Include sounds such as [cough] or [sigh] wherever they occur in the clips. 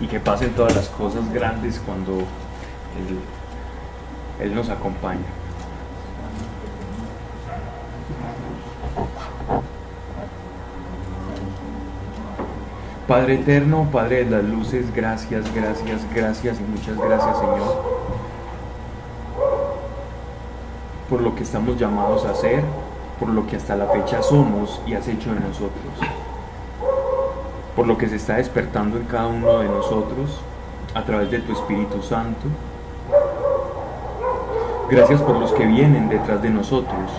y que pasen todas las cosas grandes cuando Él, nos acompaña. Padre eterno, Padre de las luces, gracias, gracias, gracias y muchas gracias Señor por lo que estamos llamados a hacer, por lo que hasta la fecha somos y has hecho de nosotros, por lo que se está despertando en cada uno de nosotros a través de tu Espíritu Santo. Gracias por los que vienen detrás de nosotros.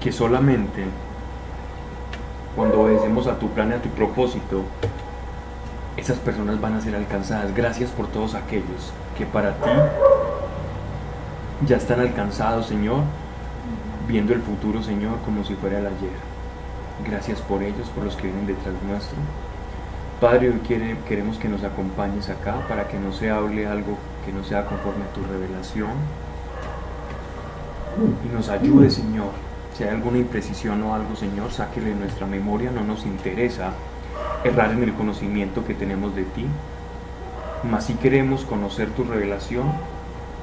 Que solamente cuando obedecemos a tu plan y a tu propósito, esas personas van a ser alcanzadas. Gracias por todos aquellos que para ti ya están alcanzados, Señor, viendo el futuro, Señor, como si fuera el ayer. Gracias por ellos, por los que vienen detrás nuestro. Padre, hoy quiere, queremos que nos acompañes acá para que no se hable algo que no sea conforme a tu revelación. Y nos ayude, Señor. Si hay alguna imprecisión o algo, Señor, sáquele de nuestra memoria. No nos interesa errar en el conocimiento que tenemos de ti, mas si queremos conocer tu revelación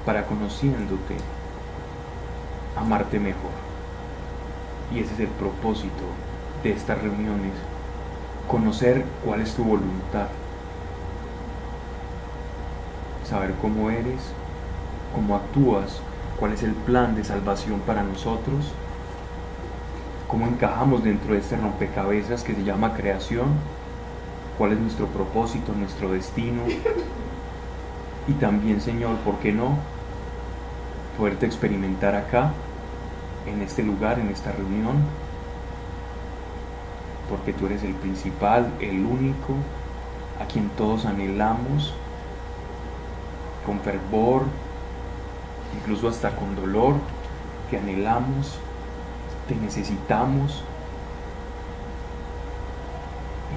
para conociéndote, amarte mejor. Y ese es el propósito de estas reuniones, conocer cuál es tu voluntad, saber cómo eres, cómo actúas, cuál es el plan de salvación para nosotros, cómo encajamos dentro de este rompecabezas que se llama creación cuál es nuestro propósito, nuestro destino. Y también, Señor, ¿por qué no? Poderte experimentar acá, en este lugar, en esta reunión, porque tú eres el principal, el único, a quien todos anhelamos, con fervor, incluso hasta con dolor, te anhelamos, te necesitamos.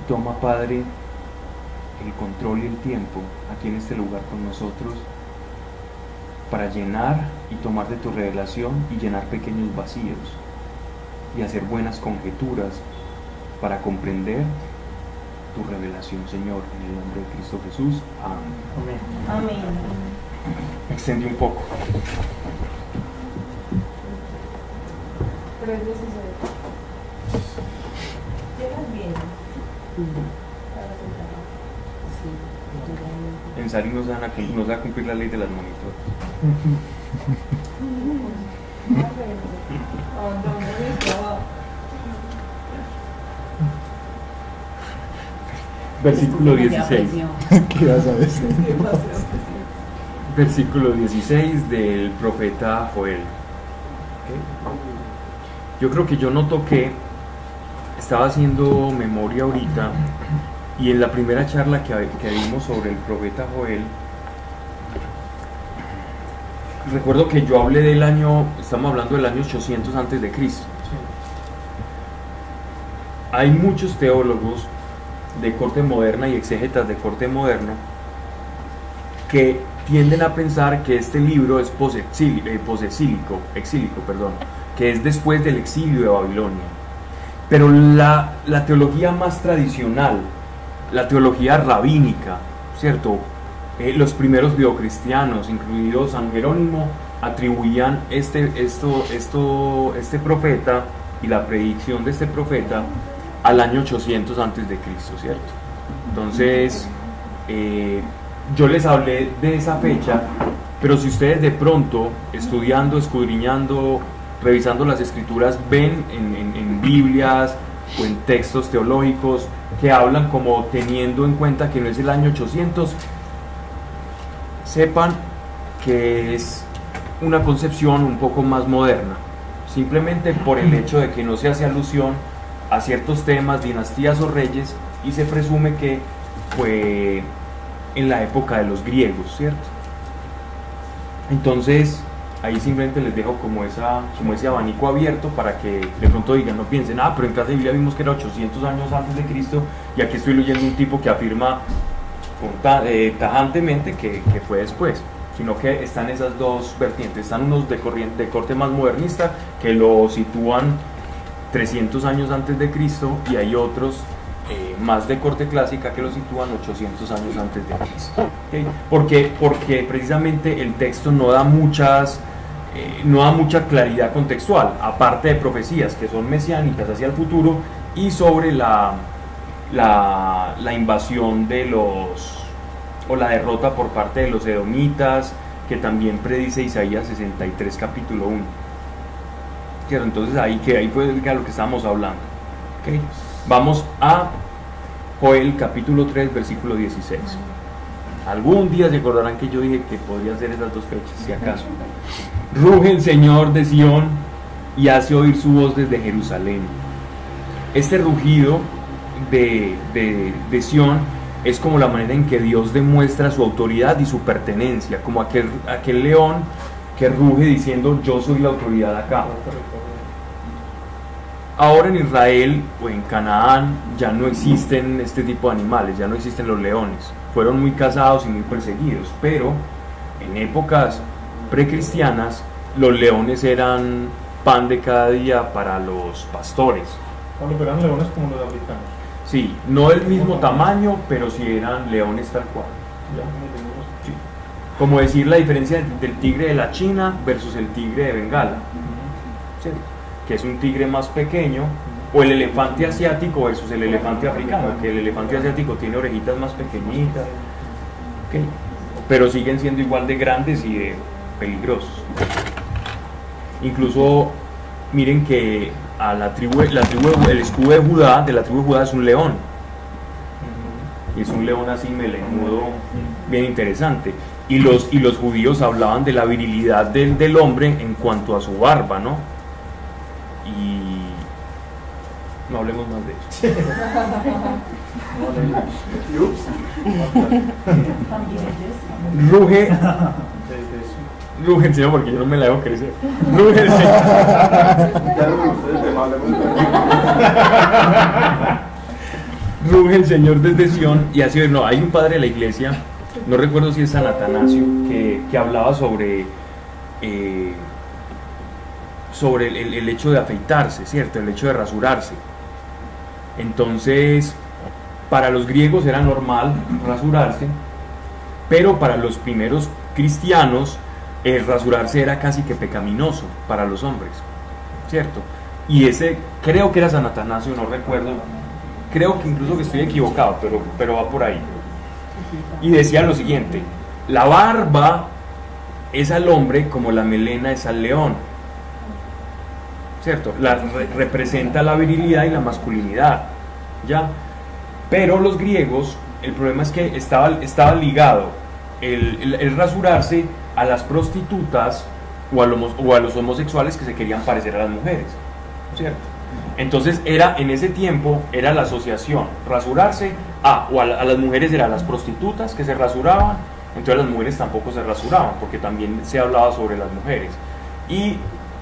Toma, Padre, el control y el tiempo aquí en este lugar con nosotros para llenar y tomar de tu revelación y llenar pequeños vacíos y hacer buenas conjeturas para comprender tu revelación, Señor, en el nombre de Cristo Jesús. Amén. Amén. Extendí un poco. En Sari nos, van a, nos va a cumplir la ley de las monitores. [laughs] Versículo 16. [laughs] ¿Qué vas a decir? Versículo 16 del profeta Joel. Yo creo que yo no toqué estaba haciendo memoria ahorita y en la primera charla que, que vimos sobre el profeta Joel, recuerdo que yo hablé del año, estamos hablando del año 800 antes de Cristo. Hay muchos teólogos de corte moderna y exégetas de corte moderno que tienden a pensar que este libro es posexílico, eh, exílico, perdón, que es después del exilio de Babilonia. Pero la, teología más tradicional, la teología rabínica, ¿cierto? Eh, los primeros biocristianos, incluidos San Jerónimo, atribuían este, esto, esto, este profeta y la predicción de este profeta al año 800 antes de Cristo, ¿cierto? Entonces, eh, yo les hablé de esa fecha, pero si ustedes de pronto, estudiando, escudriñando revisando las escrituras, ven en, Biblias o en textos teológicos que hablan como teniendo en cuenta que no es el año 800, sepan que es una concepción un poco más moderna, simplemente por el hecho de que no se hace alusión a ciertos temas, dinastías o reyes, y se presume que fue en la época de los griegos, ¿cierto? Entonces, ahí simplemente les dejo como, esa, como ese abanico abierto para que de pronto digan, no piensen, ah, pero en clase de Biblia vimos que era 800 años antes de Cristo y aquí estoy leyendo un tipo que afirma eh, tajantemente que, fue después sino que están esas dos vertientes, están unos de, corriente, de corte más modernista que lo sitúan 300 años antes de Cristo y hay otros eh, más de corte clásica que lo sitúan 800 años antes de Cristo. ¿okay? Porque, porque precisamente el texto no da muchas eh, no da mucha claridad contextual, aparte de profecías que son mesiánicas hacia el futuro y sobre la, la, la invasión de los o la derrota por parte de los edomitas, que también predice Isaías 63 capítulo 1. Entonces ahí que ahí fue lo que estábamos hablando. ¿Okay? Vamos a Joel capítulo 3 versículo 16. Algún día se acordarán que yo dije que podría ser esas dos fechas, si acaso. Ruge el Señor de Sión y hace oír su voz desde Jerusalén. Este rugido de, de, de Sión es como la manera en que Dios demuestra su autoridad y su pertenencia, como aquel, aquel león que ruge diciendo yo soy la autoridad acá. Ahora en Israel o en Canaán ya no existen este tipo de animales, ya no existen los leones. Fueron muy cazados y muy perseguidos, pero en épocas precristianas los leones eran pan de cada día para los pastores. Cuando eran leones como los africanos. Sí, no del mismo tamaño, pero sí eran leones tal cual. Como. Sí. Decir la diferencia del tigre de la China versus el tigre de Bengala, ¿cierto? que es un tigre más pequeño, o el elefante asiático versus el elefante africano, que el elefante asiático tiene orejitas más pequeñitas, pero siguen siendo igual de grandes y de peligrosos. Incluso miren que a la tribu, la tribu, el escudo de Judá, de la tribu de Judá es un león. Y es un león así melenudo, bien interesante. Y los, y los judíos hablaban de la virilidad del, del hombre en cuanto a su barba, ¿no? Y no hablemos más de eso. [laughs] Ruge, El Señor, porque yo no me la dejo crecer. No mal, ruge el Señor desde Sion y así no hay un padre de la iglesia no recuerdo si es San Atanasio que, que hablaba sobre eh, sobre el, el- el hecho de afeitarse cierto el hecho de rasurarse. Entonces para los griegos era normal rasurarse pero para los primeros cristianos el rasurarse era casi que pecaminoso para los hombres cierto y ese creo que era San Atanasio no recuerdo creo que incluso que estoy equivocado, pero, pero va por ahí. Y decía lo siguiente, la barba es al hombre como la melena es al león. ¿Cierto? La, re- representa la virilidad y la masculinidad. ¿Ya? Pero los griegos, el problema es que estaba, estaba ligado el- el rasurarse a las prostitutas o a, los, o a los homosexuales que se querían parecer a las mujeres. ¿Cierto? Entonces era en ese tiempo era la asociación rasurarse a o a, a las mujeres eran las prostitutas que se rasuraban, entonces las mujeres tampoco se rasuraban porque también se hablaba sobre las mujeres y,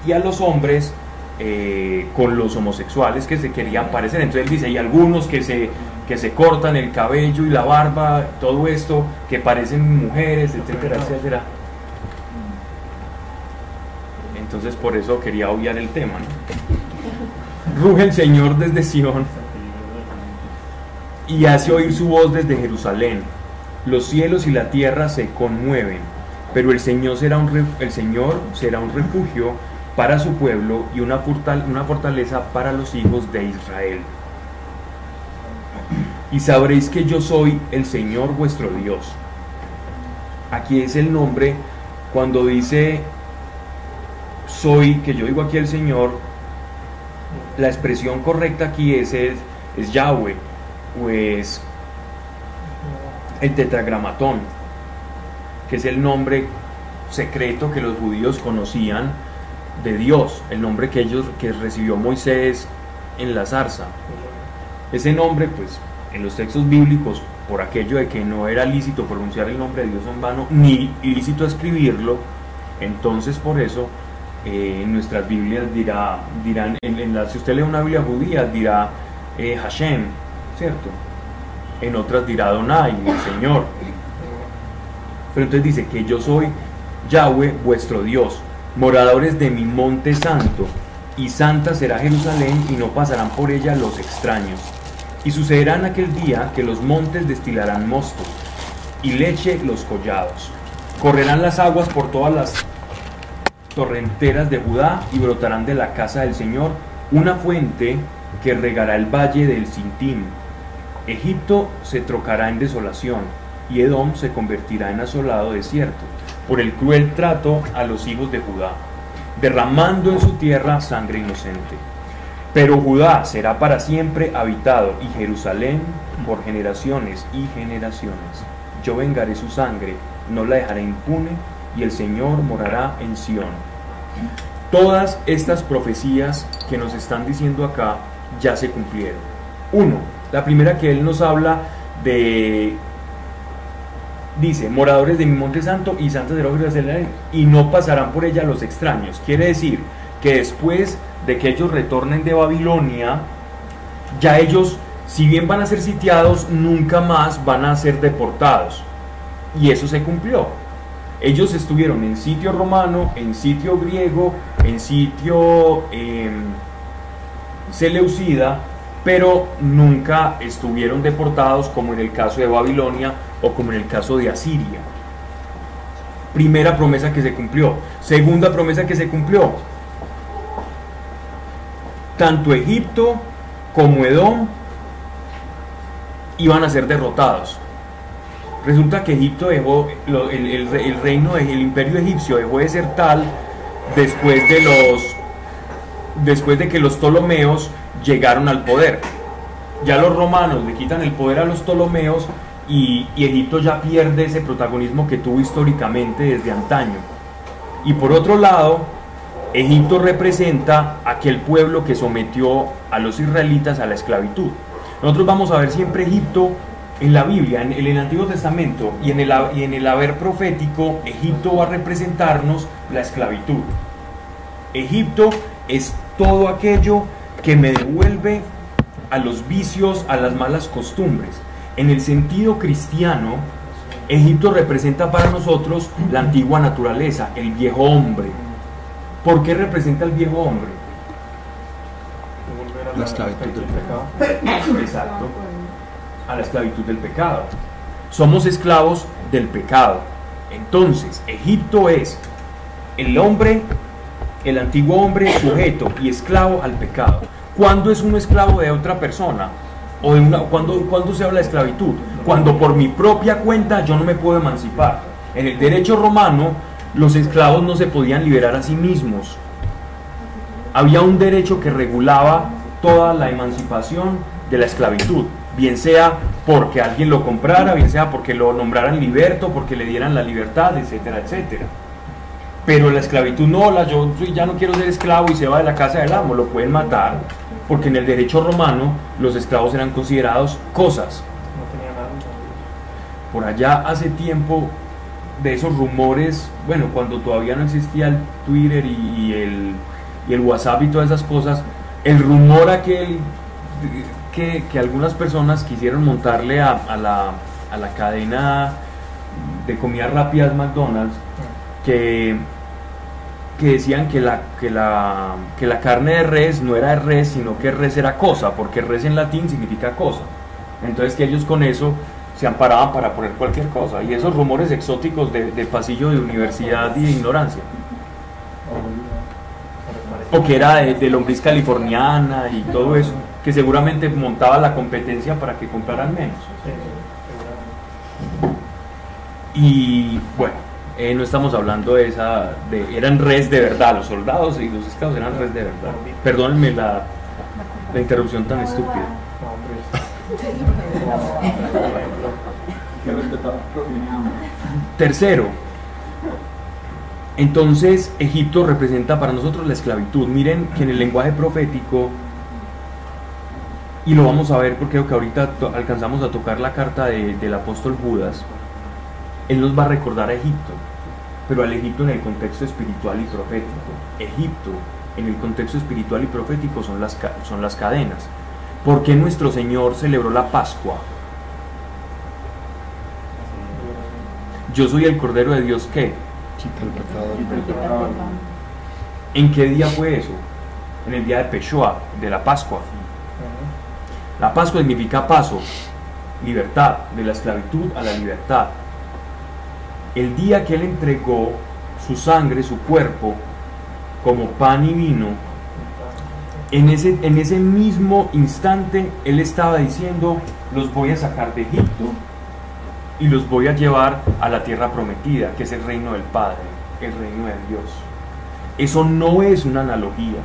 y a los hombres eh, con los homosexuales que se querían parecer. Entonces él dice, hay algunos que se, que se cortan el cabello y la barba, todo esto, que parecen mujeres, etcétera, etcétera. Entonces por eso quería obviar el tema. ¿no? Ruge el Señor desde Sion y hace oír su voz desde Jerusalén. Los cielos y la tierra se conmueven, pero el Señor será un, el Señor será un refugio para su pueblo y una, una fortaleza para los hijos de Israel. Y sabréis que yo soy el Señor vuestro Dios. Aquí es el nombre, cuando dice soy, que yo digo aquí el Señor, la expresión correcta aquí es, es, Yahweh, o es el tetragramatón, que es el nombre secreto que los judíos conocían de Dios, el nombre que ellos que recibió Moisés en la zarza. Ese nombre, pues, en los textos bíblicos, por aquello de que no era lícito pronunciar el nombre de Dios en vano, ni lícito escribirlo, entonces por eso eh, en nuestras Biblias dirá, dirán, en, en la- si usted lee una Biblia judía, dirá eh, Hashem, ¿cierto? En otras dirá Adonai, el Señor. Pero entonces dice que yo soy Yahweh, vuestro Dios, moradores de mi monte santo, y santa será Jerusalén y no pasarán por ella los extraños. Y sucederá en aquel día que los montes destilarán mosto y leche los collados. Correrán las aguas por todas las torrenteras de Judá y brotarán de la casa del Señor una fuente que regará el valle del Sintim. Egipto se trocará en desolación y Edom se convertirá en asolado desierto por el cruel trato a los hijos de Judá, derramando en su tierra sangre inocente. Pero Judá será para siempre habitado y Jerusalén por generaciones y generaciones. Yo vengaré su sangre, no la dejaré impune y el Señor morará en Sión. Todas estas profecías que nos están diciendo acá ya se cumplieron. Uno, la primera que él nos habla de dice, moradores de mi monte santo y santos de Jerusalén, y no pasarán por ella los extraños. Quiere decir que después de que ellos retornen de Babilonia, ya ellos, si bien van a ser sitiados, nunca más van a ser deportados. Y eso se cumplió. Ellos estuvieron en sitio romano, en sitio griego, en sitio eh, seleucida, pero nunca estuvieron deportados como en el caso de Babilonia o como en el caso de Asiria. Primera promesa que se cumplió. Segunda promesa que se cumplió. Tanto Egipto como Edom iban a ser derrotados. Resulta que Egipto dejó, el, el reino, el imperio egipcio dejó de ser tal después de los, después de que los Ptolomeos llegaron al poder. Ya los romanos le quitan el poder a los Ptolomeos y, Egipto ya pierde ese protagonismo que tuvo históricamente desde antaño. Y por otro lado, Egipto representa aquel pueblo que sometió a los israelitas a la esclavitud. Nosotros vamos a ver siempre Egipto en la Biblia, en el, Antiguo Testamento y en, el, y en el haber profético, Egipto va a representarnos la esclavitud. Egipto es todo aquello que me devuelve a los vicios, a las malas costumbres. En el sentido cristiano, Egipto representa para nosotros la antigua naturaleza, el viejo hombre. ¿Por qué representa el viejo hombre? La esclavitud del pecado. Exacto. A la esclavitud del pecado. Somos esclavos del pecado. Entonces, Egipto es el hombre, el antiguo hombre sujeto y esclavo al pecado. ¿Cuándo es un esclavo de otra persona? o de una, cuando, se habla de esclavitud, cuando por mi propia cuenta yo no me puedo emancipar. En el derecho romano, los esclavos no se podían liberar a sí mismos. Había un derecho que regulaba toda la emancipación de la esclavitud, bien sea porque alguien lo comprara, bien sea porque lo nombraran liberto, porque le dieran la libertad, etcétera, etcétera. Pero la esclavitud no, la, yo ya no quiero ser esclavo y se va de la casa del amo, lo pueden matar porque en el derecho romano los esclavos eran considerados cosas. Por allá hace tiempo de esos rumores, bueno, cuando todavía no existía el Twitter y, el, el, WhatsApp y todas esas cosas, el rumor aquel que, que algunas personas quisieron montarle a, la, a la cadena de comidas rápidas McDonald's, que que decían que la, que, la, que la carne de res no era de res, sino que res era cosa, porque res en latín significa cosa. Entonces que ellos con eso se amparaban para poner cualquier cosa. Y esos rumores exóticos de, pasillo de universidad y de ignorancia. O que era de, de, lombriz californiana y todo eso, que seguramente montaba la competencia para que compraran menos. Y bueno, eh, no estamos hablando de esa, de, eran res de verdad, los soldados y los esclavos eran res de verdad. Perdónenme la, la interrupción tan estúpida. Tercero, entonces Egipto representa para nosotros la esclavitud. Miren que en el lenguaje profético, y lo vamos a ver porque creo que ahorita alcanzamos a tocar la carta del apóstol Judas, él nos va a recordar a Egipto pero al Egipto en el contexto espiritual y profético. Egipto en el contexto espiritual y profético son las, son las cadenas. ¿Por qué nuestro Señor celebró la Pascua? Yo soy el Cordero de Dios que el pecado. ¿En qué día fue eso? en el día de Peshoa, de la Pascua. La Pascua significa paso, libertad, de la esclavitud a la libertad. El día que Él entregó su sangre, su cuerpo, como pan y vino, en ese, en ese mismo instante Él estaba diciendo, los voy a sacar de Egipto y los voy a llevar a la tierra prometida, que es el reino del Padre, el reino de Dios. Eso no es una analogía,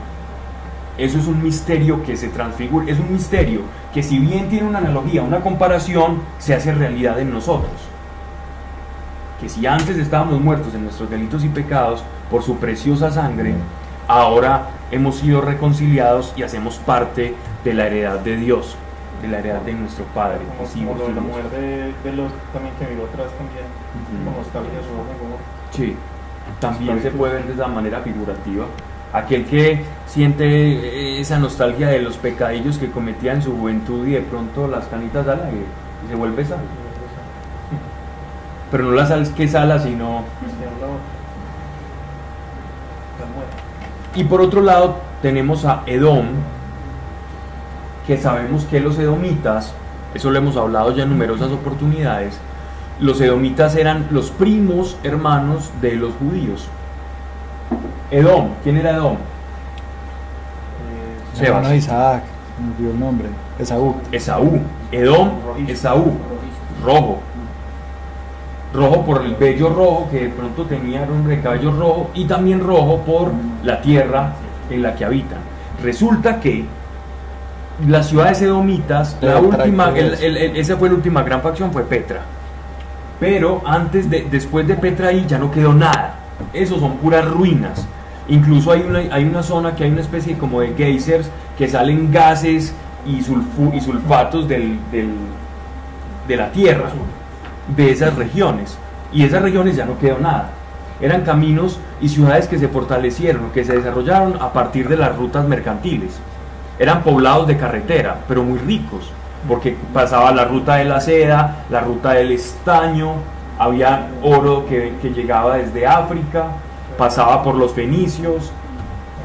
eso es un misterio que se transfigura, es un misterio que si bien tiene una analogía, una comparación, se hace realidad en nosotros. Que si antes estábamos muertos en nuestros delitos y pecados por su preciosa sangre, ahora hemos sido reconciliados y hacemos parte de la heredad de Dios, de la heredad de nuestro Padre. Como, Sí, como lo de la mujer de, de los también que miró atrás también. Ujú. Como está bien su. Sí, también se puede ver de esa manera figurativa. Aquel que siente eh, esa nostalgia de los pecadillos que cometía en su juventud y de pronto las canitas al aire y se vuelve sal. [laughs] Pero no la sal que sala, sino... Y por otro lado tenemos a Edom, que sabemos que los edomitas, eso lo hemos hablado ya en numerosas oportunidades, los edomitas eran los primos hermanos de los judíos. Edom, ¿quién era Edom? Eh, Sebas. Hermano de Isaac, me olvidó el nombre. Esaú. Esaú. Edom, Esaú, rojo. Rojo por el vello rojo que de pronto tenía era un hombre de cabello rojo y también rojo por la tierra en la que habitan. Resulta que las ciudades edomitas, la última, el- eso. el- el- esa fue la última gran facción, fue Petra. Pero antes de, después de Petra ahí ya no quedó nada. Esos son puras ruinas. Incluso hay una, hay una zona que hay una especie como de geysers que salen gases y, sulfu- y sulfatos del, del- de la tierra, de esas regiones. Y esas regiones ya no quedó nada. Eran caminos y ciudades que se fortalecieron, que se desarrollaron a partir de las rutas mercantiles. Eran poblados de carretera, pero muy ricos, porque pasaba la ruta de la seda, la ruta del estaño, había oro que, que llegaba desde África, pasaba por los fenicios,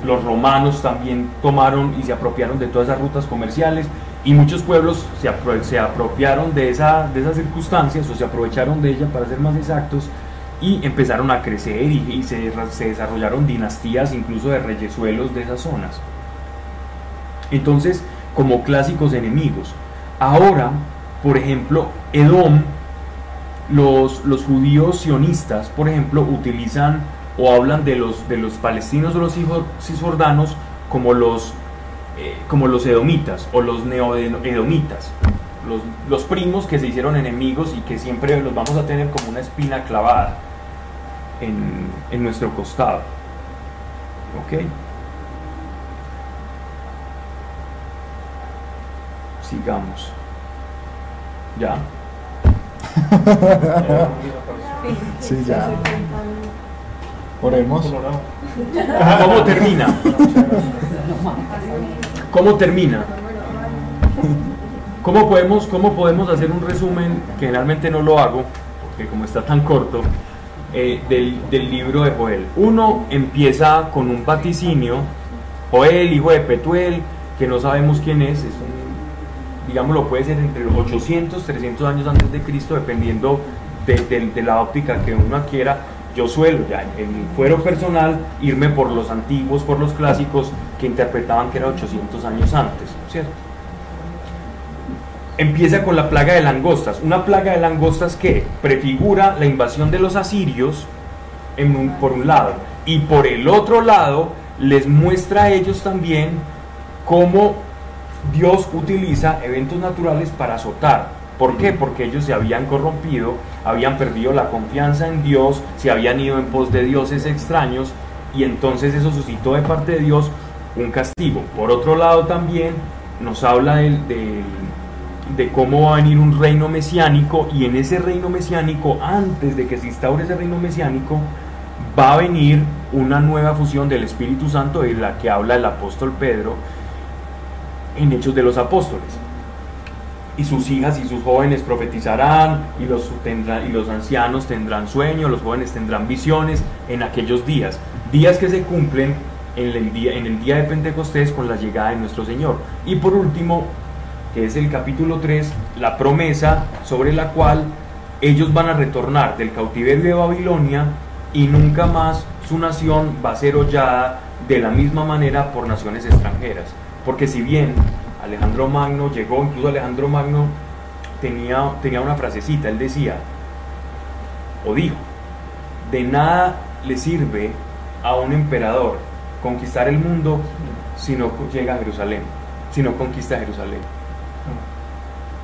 los romanos también tomaron y se apropiaron de todas esas rutas comerciales y muchos pueblos se, se apropiaron de, esa, de esas circunstancias o se aprovecharon de ella para ser más exactos y empezaron a crecer y, y se, se desarrollaron dinastías incluso de reyesuelos de esas zonas. Entonces, como clásicos enemigos. Ahora, por ejemplo, Edom, los, los judíos sionistas, por ejemplo, utilizan o hablan de los, de los palestinos o los hijos cisjordanos como los, eh, como los edomitas o los neoedomitas, los, los primos que se hicieron enemigos y que siempre los vamos a tener como una espina clavada en, en nuestro costado. ¿Ok? Sigamos. ¿Ya? [laughs] Sí, ya. Oremos. [laughs] ¿Cómo termina? ¿Cómo termina? ¿Cómo podemos, ¿Cómo podemos hacer un resumen, que generalmente no lo hago, porque como está tan corto, eh, del, del libro de Joel? Uno empieza con un vaticinio, Joel, hijo de Petuel, que no sabemos quién es, es un, digámoslo, puede ser entre los 800, 300 años antes de Cristo, dependiendo de, de- de la óptica que uno adquiera. Yo suelo ya en mi fuero personal irme por los antiguos, por los clásicos que interpretaban que era 800 años antes, ¿cierto? Empieza con la plaga de langostas, una plaga de langostas que prefigura la invasión de los asirios por un lado y por el otro lado les muestra a ellos también cómo Dios utiliza eventos naturales para azotar. ¿Por qué? Porque ellos se habían corrompido, habían perdido la confianza en Dios, se habían ido en pos de dioses extraños y entonces eso suscitó de parte de Dios un castigo. Por otro lado también nos habla de cómo va a venir un reino mesiánico y en ese reino mesiánico, antes de que se instaure ese reino mesiánico, va a venir una nueva fusión del Espíritu Santo de la que habla el apóstol Pedro en Hechos de los Apóstoles. Y sus hijas y sus jóvenes profetizarán, y los, tendrán, y los ancianos tendrán sueños, los jóvenes tendrán visiones en aquellos días. Días que se cumplen en el, día, en el día de Pentecostés con la llegada de nuestro Señor. Y por último, que es el capítulo 3, la promesa sobre la cual ellos van a retornar del cautiverio de Babilonia y nunca más su nación va a ser hollada de la misma manera por naciones extranjeras. Porque si bien Alejandro Magno llegó, incluso Alejandro Magno tenía, tenía una frasecita, él decía, o dijo, de nada le sirve a un emperador conquistar el mundo si no llega a Jerusalén, si no conquista Jerusalén.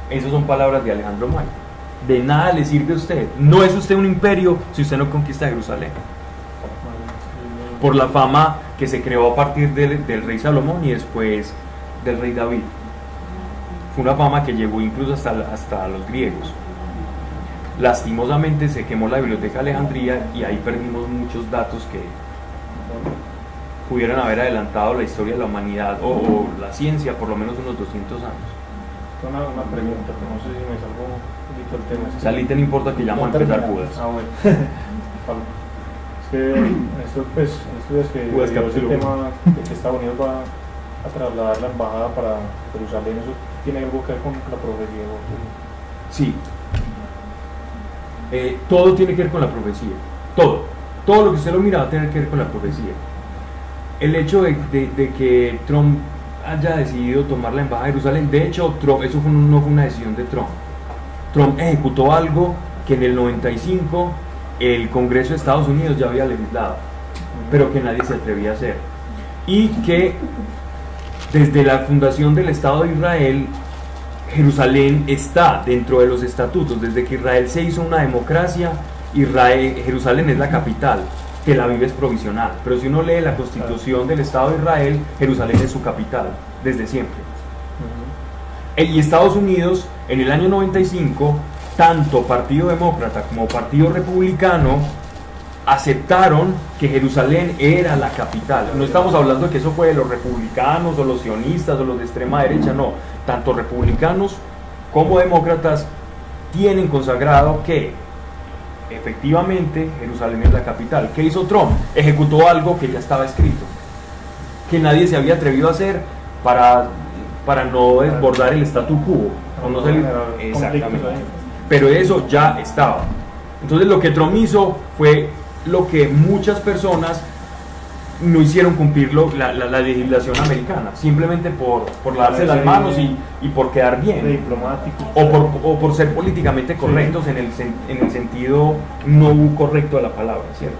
Esas son palabras de Alejandro Magno. De nada le sirve a usted. No es usted un imperio si usted no conquista Jerusalén. Por la fama que se creó a partir del, del rey Salomón y después del rey David. Fue una fama que llegó incluso hasta, hasta los griegos. Lastimosamente se quemó la biblioteca de Alejandría y ahí perdimos muchos datos que pudieran haber adelantado la historia de la humanidad o, o la ciencia por lo menos unos 200 años. Una, una pregunta, que no sé si me salgo un poquito el tema. Es que- Salite no importa que ya vamos a empezar Judas. Ah, bueno. [laughs] Es que en estos, pues, estos días que dio ese capítulo tema de que Estados Unidos va trasladar la embajada para Jerusalén, ¿eso tiene algo que ver con la profecía? Sí. Eh, todo tiene que ver con la profecía. Todo. Todo lo que usted lo mira va a tener que ver con la profecía. El hecho de, de- de que Trump haya decidido tomar la embajada de Jerusalén, de hecho, Trump, eso fue no fue una decisión de Trump. Trump ejecutó algo que en el 95 el Congreso de Estados Unidos ya había legislado, pero que nadie se atrevía a hacer. Y que desde la fundación del Estado de Israel, Jerusalén está dentro de los estatutos. Desde que Israel se hizo una democracia, Israel, Jerusalén es la capital. Tel Aviv es provisional. Pero si uno lee la constitución del Estado de Israel, Jerusalén es su capital, desde siempre. E- Y Estados Unidos, en el año 95, tanto Partido Demócrata como Partido Republicano aceptaron que Jerusalén era la capital. No estamos hablando de que eso fue de los republicanos o los sionistas o los de extrema derecha, no. Tanto republicanos como demócratas tienen consagrado que efectivamente Jerusalén es la capital. ¿Qué hizo Trump? Ejecutó algo que ya estaba escrito, que nadie se había atrevido a hacer para, para no desbordar el statu quo. o no salir- generar Exactamente pero eso ya estaba. Entonces lo que Trump hizo fue lo que muchas personas no hicieron cumplir lo- la, la- la legislación americana, simplemente por, por lavarse las manos y, y por quedar De bien, diplomático. o por, o por ser políticamente correctos en, el, sen- en el sentido no correcto de la palabra, ¿cierto?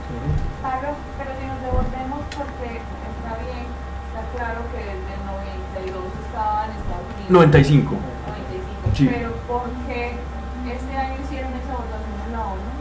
Pablo, pero si nos devolvemos porque está bien, está claro que desde el 92 estaba en Estados Unidos. 95. 95. Sí. Pero ¿por qué este año hicieron esa votación en la ONU?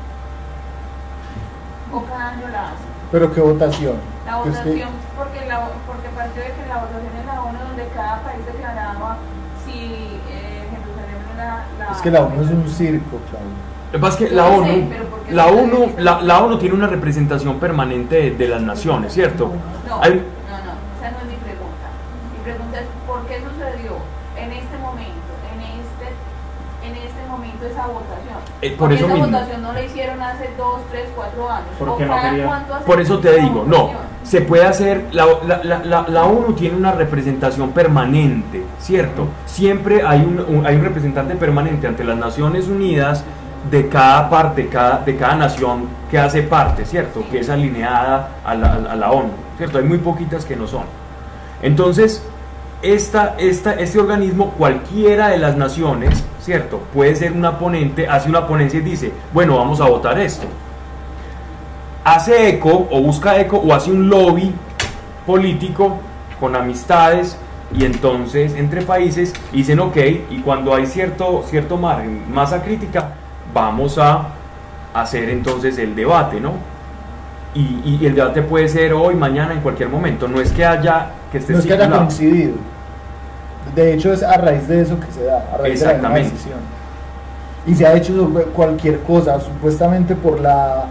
¿O cada año la hacen? Pero qué votación. La Es que- votación, porque, la, porque partió de que la votación en la ONU donde cada país declaraba si eh, Jerusalén era la... Es que la ONU es un circo, Claudio. Lo que pasa es que la ONU, pero ¿por qué la ONU, la, la ONU tiene una representación permanente de, de las naciones, ¿cierto? No, Hay- no, no, esa no es mi pregunta. Mi pregunta es ¿por qué sucedió en este momento, en este, en este momento esa votación? Eh, por eso esa mismo. votación no la hicieron hace dos, tres, cuatro años. Porque ¿O no quería- Por eso te digo, no, se puede hacer, la, la- la- la- la ONU tiene una representación permanente, ¿cierto? Siempre hay un, un- hay un representante permanente ante las Naciones Unidas de cada parte, cada, de cada nación que hace parte, ¿cierto? Que es alineada a la, a la ONU, ¿cierto? Hay muy poquitas que no son. Entonces, esta, esta, este organismo, cualquiera de las naciones, ¿cierto? Puede ser una ponente, hace una ponencia y dice, bueno, vamos a votar esto hace eco o busca eco o hace un lobby político con amistades y entonces entre países dicen ok y cuando hay cierto, cierto margen, masa crítica, vamos a hacer entonces el debate, ¿no? Y, y el debate puede ser hoy, mañana, en cualquier momento, no es que haya que esté No es que haya coincidido. De hecho, es a raíz de eso que se da, a raíz de la misma decisión. Y se ha hecho sobre cualquier cosa, supuestamente por la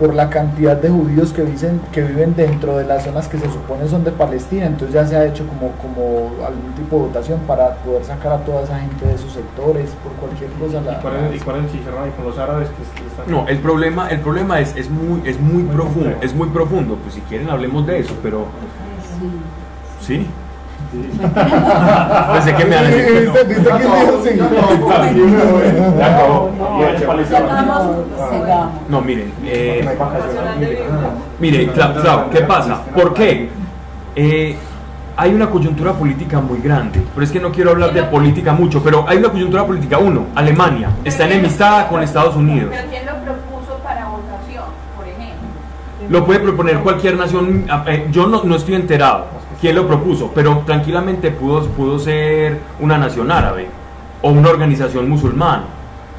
por la cantidad de judíos que viven, que viven dentro de las zonas que se supone son de Palestina, entonces ya se ha hecho como, como algún tipo de votación para poder sacar a toda esa gente de esos sectores, por cualquier cosa. La, ¿Y cuál es, y cuál es el chicharrón con los árabes que están? No, el problema, el problema es, es muy, es muy profundo, es muy profundo, pues si quieren hablemos de eso, pero ¿Sí? Pensé que me van a decir que no. ¿Viste, viste que dijo palestino. No, miren, eh, mire, claro, claro, ¿qué pasa? ¿Por qué? Eh, hay una coyuntura política muy grande, pero es que no quiero hablar de política mucho, pero hay una coyuntura política. Uno, Alemania está enemistada con Estados Unidos. Pero ¿quién lo propuso para votación, por ejemplo? Lo puede proponer cualquier nación. eh, Yo no, no estoy enterado quién lo propuso, pero tranquilamente pudo, pudo ser una nación árabe o una organización musulmana.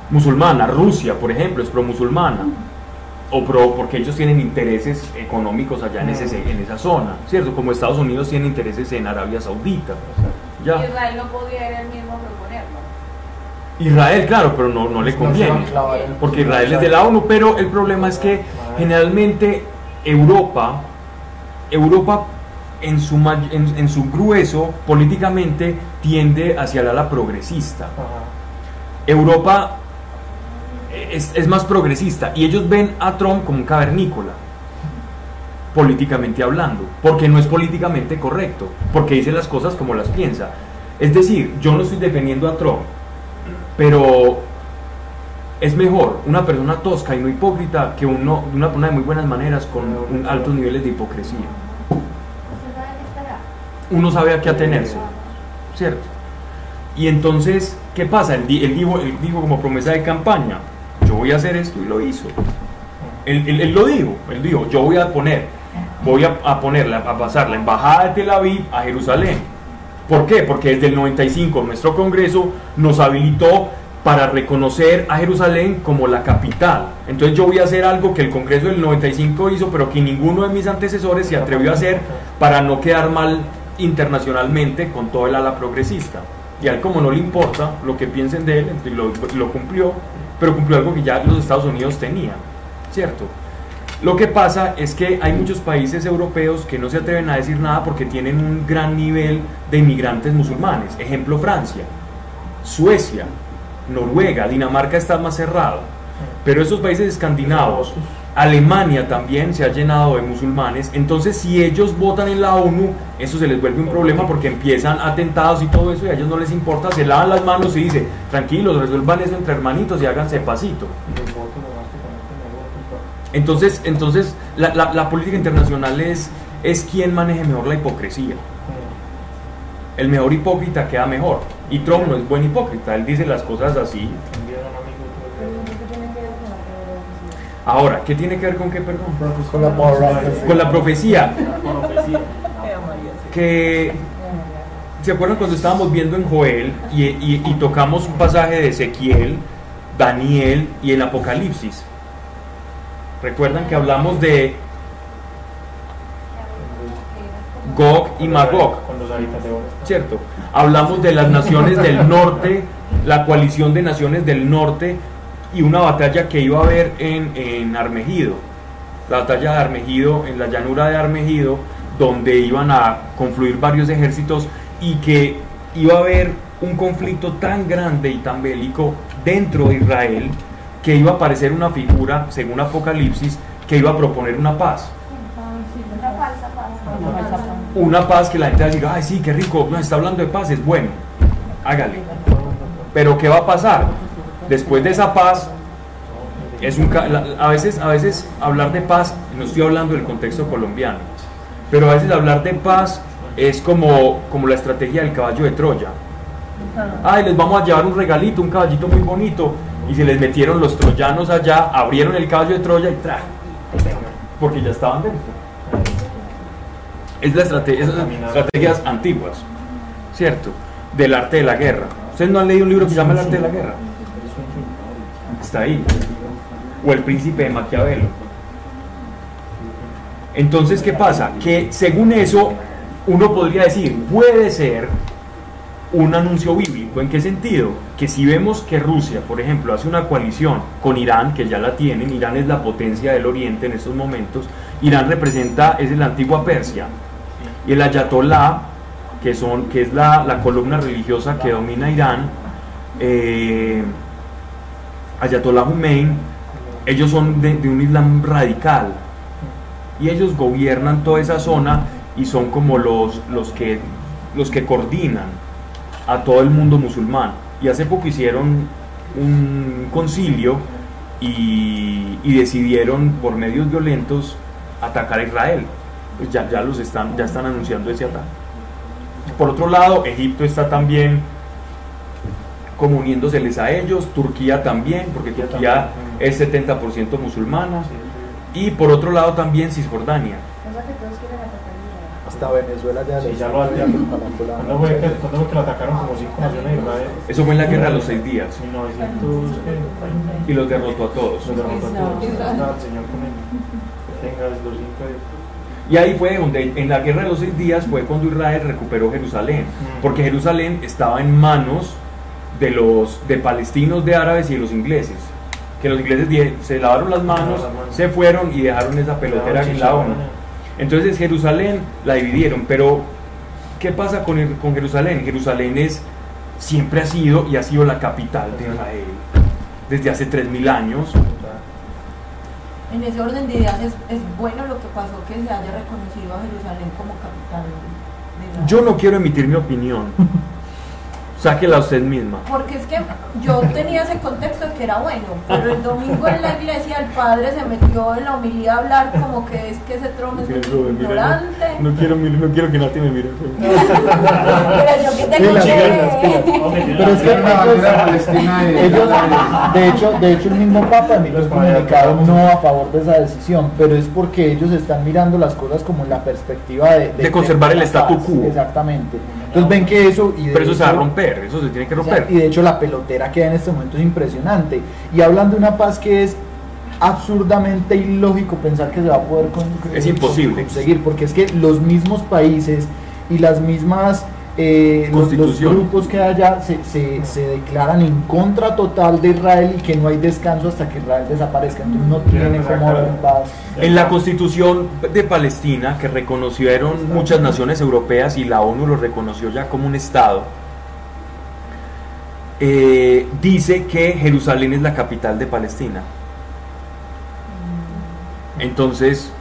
Musulmana, Rusia, por ejemplo, es pro-musulmana. O pro, porque ellos tienen intereses económicos allá en, ese, en esa zona, ¿cierto? Como Estados Unidos tiene intereses en Arabia Saudita. Ya. Israel no podía él mismo proponerlo. Israel, claro, pero no, no le conviene. Porque Israel es de la ONU, pero el problema es que generalmente Europa, Europa en su, en, en su grueso políticamente tiende hacia el ala progresista. Ajá. Europa es, es más progresista y ellos ven a Trump como un cavernícola, políticamente hablando, porque no es políticamente correcto, porque dice las cosas como las piensa. Es decir, yo no estoy defendiendo a Trump, pero es mejor una persona tosca y no hipócrita que uno, una persona de muy buenas maneras con un- altos niveles de hipocresía. Uno sabe a qué atenerse, ¿cierto? Y entonces, ¿qué pasa? Él, di- él dijo, como promesa de campaña, yo voy a hacer esto y lo hizo. Él, lo dijo, él dijo, yo voy a poner, voy a, a ponerla, a pasar la embajada de Tel Aviv a Jerusalén. ¿Por qué? Porque desde el 95 nuestro Congreso nos habilitó para reconocer a Jerusalén como la capital. Entonces yo voy a hacer algo que el Congreso del 95 hizo, pero que ninguno de mis antecesores se atrevió a hacer para no quedar mal internacionalmente con todo el ala progresista. Y a él como no le importa lo que piensen de él, lo, lo cumplió, pero cumplió algo que ya los Estados Unidos tenían, ¿cierto? Lo que pasa es que hay muchos países europeos que no se atreven a decir nada porque tienen un gran nivel de inmigrantes musulmanes. Ejemplo Francia, Suecia, Noruega, Dinamarca está más cerrado. Pero esos países escandinavos, Alemania también se ha llenado de musulmanes. Entonces si ellos votan en la ONU, eso se les vuelve un problema porque empiezan atentados y todo eso y a ellos no les importa, se lavan las manos y dice, tranquilos, resuelvan eso entre hermanitos y háganse pasito. Todo. Entonces, entonces la, la- la política internacional es, es quien maneje mejor la hipocresía. El mejor hipócrita queda mejor. Y Trump no es buen hipócrita, él dice las cosas así. Un día un amigo tuvo Ahora, ¿qué tiene que ver con qué, perdón? Con la power Con la profecía. Que, ¿se acuerdan cuando estábamos viendo en Joel y, y- y tocamos un pasaje de Ezequiel, Daniel y el Apocalipsis? ¿Recuerdan que hablamos de Gog y Magog? Con los habitantes de oro. ¿cierto? Hablamos de las naciones del norte, la coalición de naciones del norte y una batalla que iba a haber en, en Armegido, la batalla de Armegido, en la llanura de Armegido, donde iban a confluir varios ejércitos y que iba a haber un conflicto tan grande y tan bélico dentro de Israel que iba a aparecer una figura, según Apocalipsis, que iba a proponer una paz Una falsa paz. una paz que la gente va a decir, ay sí, qué rico, no, está hablando de paz, es bueno, hágale. Pero ¿qué va a pasar? Después de esa paz, es un, a, veces, a veces hablar de paz, no estoy hablando del contexto colombiano, pero a veces hablar de paz es como, como la estrategia del caballo de Troya. Ay, les vamos a llevar un regalito, un caballito muy bonito, y se les metieron los troyanos allá, abrieron el caballo de Troya y tra, porque ya estaban dentro. Es la estrategia, esas estrategias antiguas, ¿cierto? Del arte de la guerra. ¿Ustedes no han leído un libro que se llama El arte de la guerra? Está ahí. O El príncipe de Maquiavelo. Entonces, ¿qué pasa? Que según eso, uno podría decir, puede ser un anuncio bíblico. ¿En qué sentido? Que si vemos que Rusia, por ejemplo, hace una coalición con Irán, que ya la tienen, Irán es la potencia del Oriente en estos momentos, Irán representa, es la antigua Persia, y el Ayatollah, que, son, que es la, la columna religiosa que domina Irán, eh, Ayatollah Humein, ellos son de, un Islam radical, y ellos gobiernan toda esa zona y son como los, los, que, los que coordinan a todo el mundo musulmán. Y hace poco hicieron un concilio y, y decidieron por medios violentos atacar a Israel. Pues ya, ya, los están, ya están anunciando ese ataque. Por otro lado, Egipto está también como uniéndoseles a ellos, Turquía también, porque Turquía es 70% musulmana, y por otro lado también Cisjordania. Hasta Venezuela ya, Sí, ya lo ya lo- ¿Cuándo fue que, cuándo fue que lo atacaron como cinco naciones de Israel? Eso fue en la guerra de los seis días, 1900. ¿qué? y los derrotó a todos. Los derrotó a todos. Señor los cinco. Y ahí fue donde, en la guerra de los seis días, fue cuando Israel recuperó Jerusalén, porque Jerusalén estaba en manos de los de palestinos, de árabes y de los ingleses. Que los ingleses se lavaron las manos, se fueron y dejaron esa pelotera en la ONU. Entonces Jerusalén la dividieron, pero ¿qué pasa con, el- con Jerusalén? Jerusalén es, siempre ha sido y ha sido la capital de Israel desde hace 3.000 años. En ese orden de ideas es, es bueno lo que pasó que se haya reconocido a Jerusalén como capital de Israel. Yo no quiero emitir mi opinión. Sáquela usted misma. Porque es que yo tenía ese contexto de que era bueno, pero el domingo en la iglesia el padre se metió en la homilía a hablar como que es que ese trono es muy ignorante. No quiero, no quiero que nadie me mire. [laughs] Pero yo que tengo que... Pero es que ellos, de- hecho, de hecho el mismo Papa emitió un comunicado no a favor de esa decisión, pero es porque ellos están mirando las cosas como en la perspectiva de, De conservar el statu quo. Exactamente. Entonces ven que eso... Y Pero eso se va a romper, eso se tiene que o sea, romper. y de hecho la pelotera que hay en este momento es impresionante. Y hablan de una paz que es absurdamente ilógico pensar que se va a poder con- Es imposible. conseguir, porque es que los mismos países y las mismas eh, los, grupos que hay allá se, se, se declaran en contra total de Israel y que no hay descanso hasta que Israel desaparezca. Entonces no tiene cómo haber paz. En la constitución de Palestina, que reconocieron muchas naciones europeas y la ONU lo reconoció ya como un Estado, eh, dice que Jerusalén es la capital de Palestina. Entonces,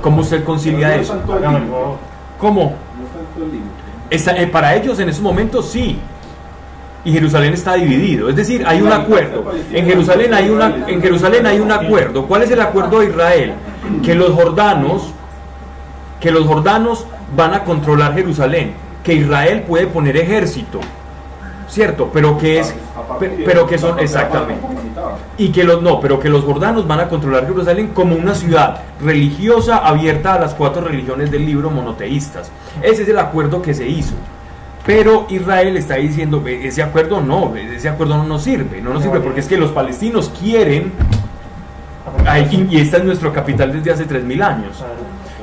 ¿cómo usted concilia eso? ¿Cómo? Eh, para ellos en ese momento sí. Y Jerusalén está dividido. Es decir, hay un acuerdo. En Jerusalén hay, una, en Jerusalén hay un acuerdo. ¿Cuál es el acuerdo de Israel? Que los jordanos, que los jordanos van a controlar Jerusalén. Que Israel puede poner ejército. ¿Cierto? Pero que es... pe- Pero que son... Exactamente y que los no, pero que los jordanos van a controlar Jerusalén como una ciudad religiosa abierta a las cuatro religiones del libro monoteístas. Ese es el acuerdo que se hizo. Pero Israel está diciendo, "Ve, ese acuerdo no, ese acuerdo no nos sirve, no nos sirve porque es que los palestinos quieren, y y esta es nuestra capital desde hace 3.000 años.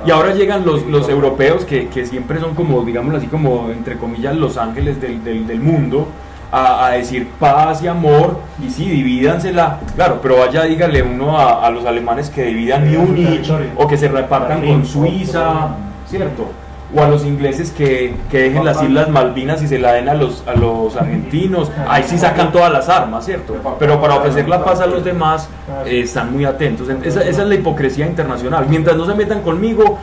Y ahora llegan los, los europeos que, que siempre son como, digámoslo así, como entre comillas los ángeles del, del, del mundo, a, a decir paz y amor, y sí, divídansela, claro, pero vaya, dígale uno a, a los alemanes que dividan Múnich o que se repartan con Suiza, ¿cierto? O a los ingleses que, que dejen las Islas Malvinas y se la den a los, a los argentinos, ahí sí sacan todas las armas, ¿cierto? Pero para ofrecer la paz a los demás eh, están muy atentos. Esa, esa es la hipocresía internacional. Mientras no se metan conmigo,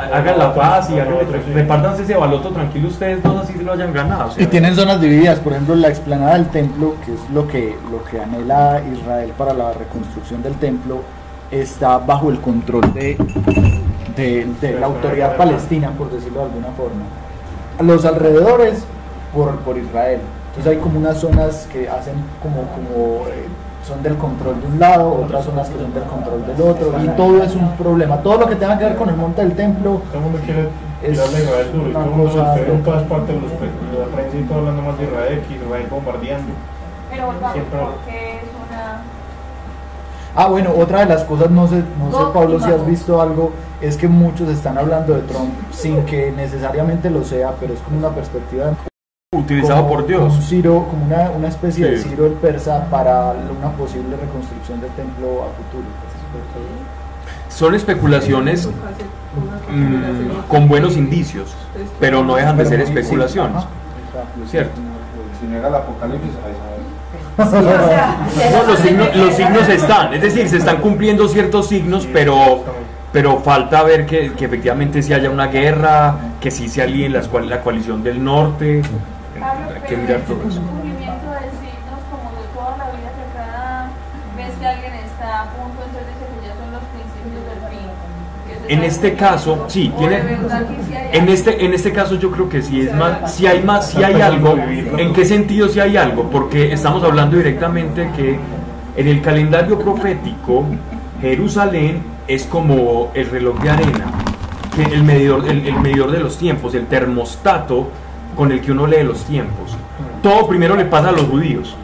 hagan la paz y hagan, repártanse ese baloto tranquilo ustedes dos así se lo hayan ganado. o sea. Y tienen zonas divididas, por ejemplo, la explanada del templo, que es lo que, lo que anhela Israel para la reconstrucción del templo, está bajo el control de, de, de la autoridad palestina, por decirlo de alguna forma. Los alrededores por, por Israel. Entonces hay como unas zonas que hacen como, como eh, son del control de un lado, otras zonas que son del control del otro, y todo es un problema. Todo lo que tenga que ver con el monte del templo Todo el mundo quiere Es tirarle a Israel duro. y Todo el mundo, ve en todas partes los, la prensa y todo hablando más de Israel, que Israel bombardeando. Pero volvamos, Siempre. porque es una... Ah, bueno, otra de las cosas, no sé, no sé Pablo, si has visto algo, es que muchos están hablando de Trump sin que necesariamente lo sea, pero es como una perspectiva Utilizado como- por Dios. un Ciro, como una, una especie de. Ciro el persa para una posible reconstrucción del templo a futuro. Son especulaciones mm, con buenos indicios, pero no dejan de ser especulaciones. ¿Cierto? Si niega el apocalipsis, ahí. Sí, o sea, [laughs] No, los, signos, los signos están, es decir, se están cumpliendo ciertos signos, pero, pero falta ver que, que efectivamente si haya una guerra, que sí se alíen las cual- la coalición del norte. Hay que mirar todo eso. cumplimiento de signos como de toda la vida que cada vez que alguien está a punto, entonces dice que ya son los principios del fin. que se En este caso, sí, tiene- En este, en este caso yo creo que sí es más, si hay más, si hay algo, ¿en qué sentido si hay algo? Porque estamos hablando directamente que en el calendario profético, Jerusalén es como el reloj de arena, el medidor, el medidor de los tiempos, el termostato con el que uno lee los tiempos. Todo primero le pasa a los judíos.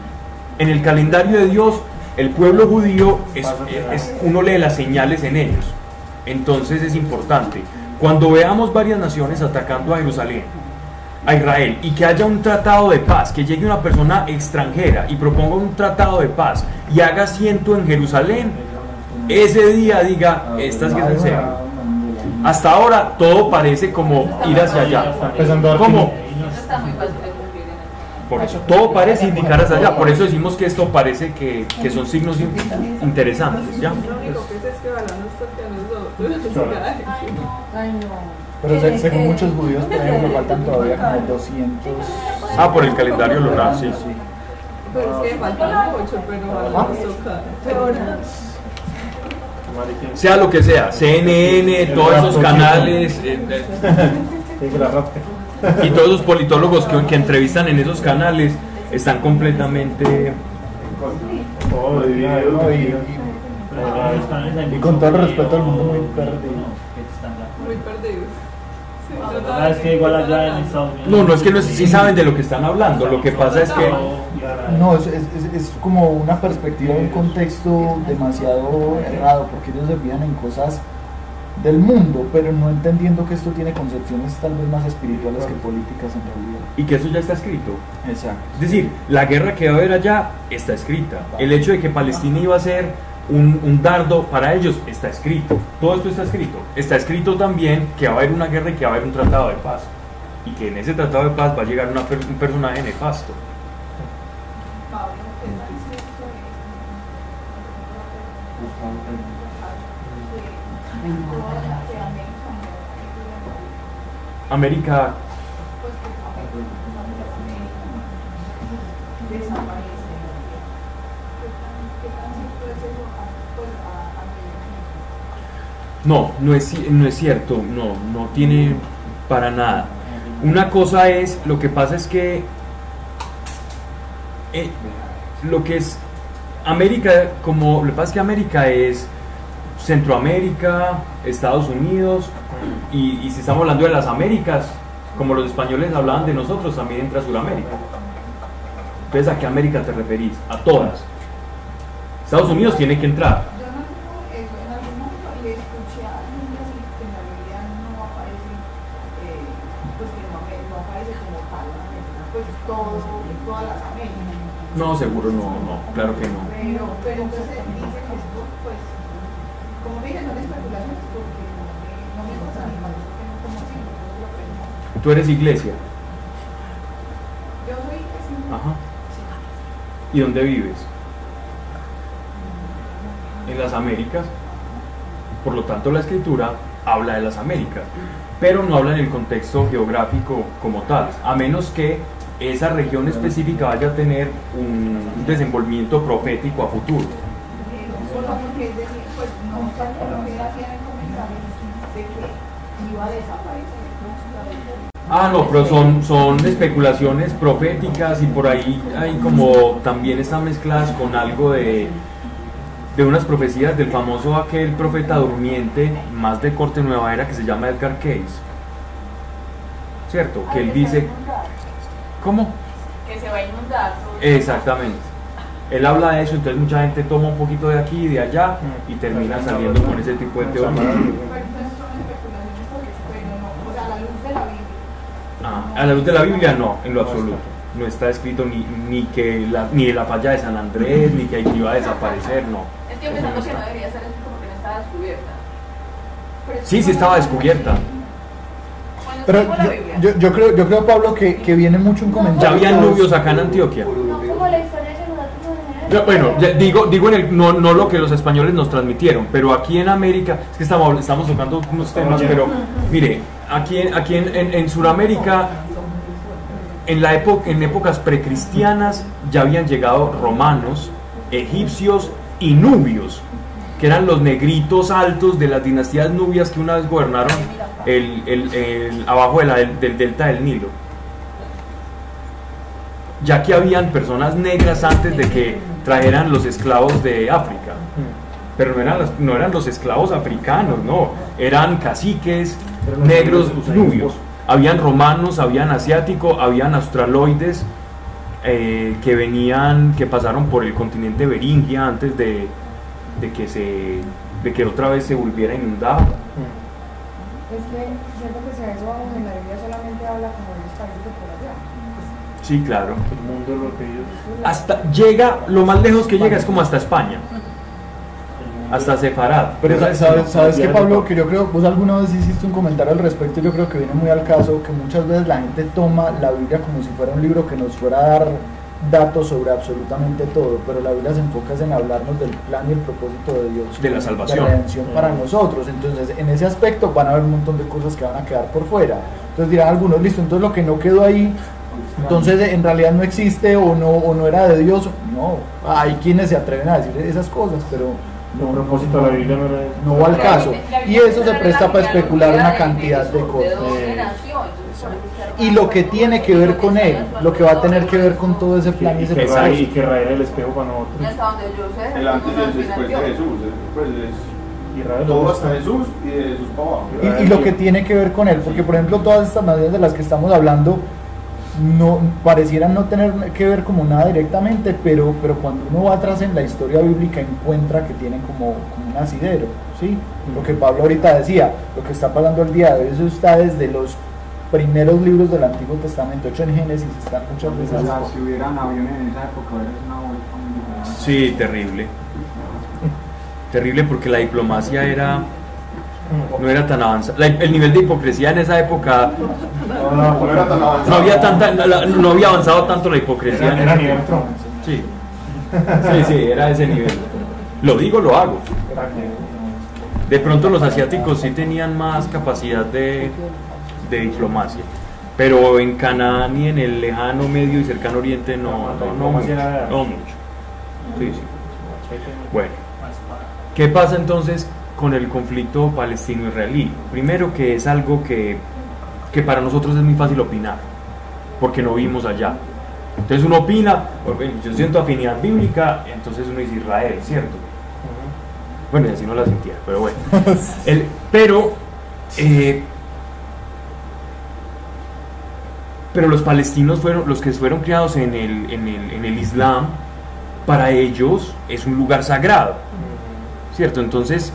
En el calendario de Dios, el pueblo judío es, es- uno lee las señales en ellos. Entonces es importante. Cuando veamos varias naciones atacando a Jerusalén, a Israel, y que haya un tratado de paz, que llegue una persona extranjera y proponga un tratado de paz y haga asiento en Jerusalén, ese día diga, esta es que serio. Hasta ahora todo parece como ir hacia allá. El Por eso, todo parece indicar hacia allá. Por eso decimos que esto parece que, que son signos in- interesantes. ¿ya? Ay, no. Pero se- Que- según muchos judíos, por ejemplo, faltan todavía como 200. Ah, por el calendario lunar, sí. Pero es que faltan mucho, pero ojalá nos toca. Peor. Sea lo que sea, CNN, todos esos canales eh, eh, Sí, y todos los politólogos que, que entrevistan en esos canales están completamente... Y, con todo el respeto al mundo muy perdido. Muy perdidos. Verdad es que igual allá en Estados Unidos. No, no es que no sí saben de lo que están hablando, lo que pasa es que... No, es, es, es- es como una perspectiva, un contexto demasiado errado, porque ellos se fijan en cosas del mundo, pero no entendiendo que esto tiene concepciones tal vez más espirituales que políticas en realidad. Y que eso ya está escrito. Exacto. Es decir, la guerra que va a haber allá está escrita. El hecho de que Palestina iba a ser un, dardo para ellos está escrito. Todo esto está escrito. Está escrito también que va a haber una guerra y que va a haber un tratado de paz. Y que en ese tratado de paz va a llegar una un personaje nefasto. Pablo, ¿qué no, no es, no es cierto. No, no tiene para nada. Una cosa es, lo que pasa es que eh, lo que es América, como lo que pasa es que América es Centroamérica, Estados Unidos, y, y si estamos hablando de las Américas, como los españoles hablaban de nosotros, también entra Sudamérica. Entonces, ¿a qué América te referís? A todas. Estados Unidos tiene que entrar. No, seguro no, no, claro que no. Pero, pero entonces dice que esto, pues, como dije, son especulaciones porque no me, gustan como. Tú eres iglesia. Yo soy así, Ajá. ¿Y dónde vives? En las Américas. Por lo tanto, la escritura habla de las Américas, pero no habla en el contexto geográfico como tal, a menos que esa región específica vaya a tener un desenvolvimiento profético a futuro. pues. Ah, no, pero son, son especulaciones proféticas y por ahí hay como también están mezcladas con algo de, de unas profecías del famoso aquel profeta durmiente, más de corte nueva era, que se llama Edgar Case. ¿Cierto? Que él dice... ¿Cómo? Que se va a inundar. todo. Exactamente. Él habla de eso, entonces mucha gente toma un poquito de aquí y de allá y termina saliendo con ese tipo de teorías. Pero entonces son especulaciones porque, pero no, o sea, a la luz de la Biblia. Ah, a la luz de la Biblia no, en lo absoluto. No está escrito ni, ni que la, ni la falla de San Andrés, ni que Haití iba a desaparecer, no. Es que yo Eso no pensando que no debería estar escrito porque no estaba descubierta. Sí, que sí estaba descubierta. Pero yo, yo, yo creo, yo creo, Pablo, que, que viene mucho un Ya comentario. habían nubios acá en Antioquia. No como la historia de Jerusalén. Yo, bueno, ya digo, digo en el, no, no lo que los españoles nos transmitieron, pero aquí en América, es que estamos, estamos tocando unos temas, pero mire, aquí, en- aquí en, en, en Sudamérica, en, la época, en épocas precristianas, ya habían llegado romanos, egipcios y nubios, que eran los negritos altos de las dinastías nubias que una vez gobernaron el, el- el- abajo de la- del, del delta del Nilo. Ya que habían personas negras antes de que trajeran los esclavos de África pero no eran, las- no eran los esclavos africanos, no, eran caciques negros nubios. Habían romanos, habían asiáticos, habían australoides eh, que venían, que pasaron por el continente beringia antes de, de que se de que otra vez se volviera inundado. Es que siento que si a eso vamos en la Biblia solamente habla como de los países de por allá. Sí, claro. El mundo de lo que ellos. Hasta llega, lo más lejos que llega es como hasta España, hasta Sefarad. Pero Pero sabes, sabes que ya Pablo, que yo creo, vos alguna vez hiciste un comentario al respecto, y yo creo que viene muy al caso, que muchas veces la gente toma la Biblia como si fuera un libro que nos fuera a dar datos sobre absolutamente todo, pero la Biblia se enfoca en hablarnos del plan y el propósito de Dios. De la salvación. De redención para Mm. nosotros. Entonces, en ese aspecto van a haber un montón de cosas que van a quedar por fuera. Entonces dirán algunos, listo, entonces lo que no quedó ahí, entonces en realidad no existe o no, o no era de Dios. No, hay quienes se atreven a decir esas cosas, pero El propósito de la Biblia no era. no va al caso. Y eso se presta para especular una cantidad de cosas. Y lo que tiene que ver con él, lo que va a tener que ver con todo ese plan y Y ese que, proceso. y que Israel el espejo para nosotros. Hasta donde yo sé, El antes y el después de. Jesús. es- Pues es Israel todo ¿dónde hasta? Jesús y de Jesús para abajo. Y, y lo que tiene que ver con él, porque por ejemplo todas estas naciones de las que estamos hablando no parecieran no tener que ver como nada directamente, pero, pero cuando uno va atrás en la historia bíblica encuentra que tienen como, como un asidero, ¿sí? Lo que Pablo ahorita decía, lo que está pasando el día de hoy, eso está desde los primeros libros del Antiguo Testamento, hecho en Génesis, están muchas O veces. sea, si hubieran aviones en esa época, hubiera una. Sí, terrible. Terrible porque la diplomacia era no era tan avanzada. La- el nivel de hipocresía en esa época No, no, no era tan avanzado. no había tanta no, la- no había avanzado tanto la hipocresía. Era, nivel. Trump. Sí. Sí, sí, era ese nivel. Lo digo, lo hago. De pronto los asiáticos sí tenían más capacidad de, de diplomacia. Pero en Canaán y en el lejano medio y cercano oriente no, no, no mucho. No mucho. Sí, sí. Bueno, ¿qué pasa entonces con el conflicto palestino-israelí? Primero que es algo que, que para nosotros es muy fácil opinar, porque no vimos allá. Entonces uno opina, yo siento afinidad bíblica, entonces uno dice Israel, ¿cierto? Bueno, y así no la sentía, pero bueno. [laughs] El- pero, eh, pero los palestinos fueron los que fueron criados en el, en el, en el Islam, para ellos es un lugar sagrado, ¿cierto? Entonces,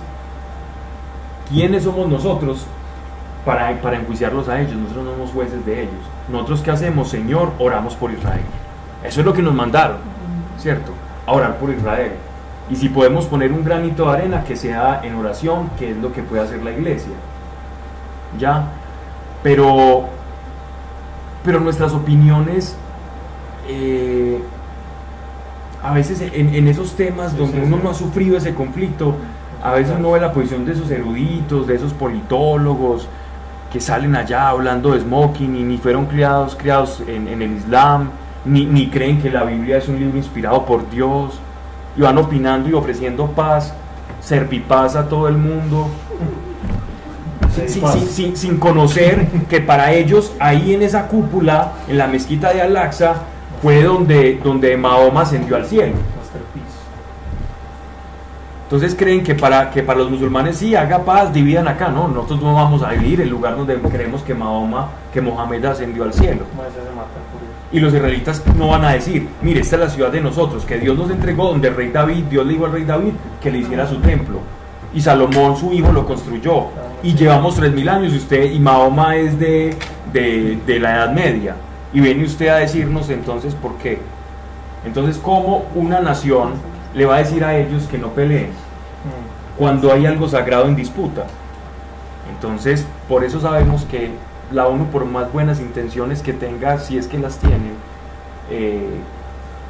¿quiénes somos nosotros para, para enjuiciarlos a ellos? Nosotros no somos jueces de ellos. Nosotros, ¿qué hacemos? Señor, oramos por Israel. Eso es lo que nos mandaron, ¿cierto? A orar por Israel. Y si podemos poner un granito de arena, que sea en oración, que es lo que puede hacer la iglesia. ¿Ya? Pero, pero nuestras opiniones, eh, a veces en, en esos temas donde sí, uno sí. no ha sufrido ese conflicto, a veces uno ve la posición de esos eruditos, de esos politólogos, que salen allá hablando de smoking y ni fueron criados, criados en, en el Islam, ni, ni creen que la Biblia es un libro inspirado por Dios, y van opinando y ofreciendo paz, serpipaz a todo el mundo, sin, sin- sin- sin- sin conocer que para ellos ahí en esa cúpula, en la mezquita de Al-Aqsa, fue donde, donde Mahoma ascendió al cielo. Entonces creen que para, que para los musulmanes sí, haga paz, dividan acá. No, nosotros no vamos a vivir el lugar donde creemos que Mahoma, que Mohamed ascendió al cielo. Y los israelitas no van a decir, mire, esta es la ciudad de nosotros, que Dios nos entregó, donde el rey David, Dios le dijo al rey David que le hiciera su templo. Y Salomón, su hijo, lo construyó. Y llevamos 3.000 años y usted, y Mahoma es de, de, de la Edad Media. Y viene usted a decirnos entonces por qué. Entonces, ¿cómo una nación le va a decir a ellos que no peleen? Mm. cuando hay algo sagrado en disputa. Entonces, por eso sabemos que la ONU, por más buenas intenciones que tenga, si es que las tiene, eh,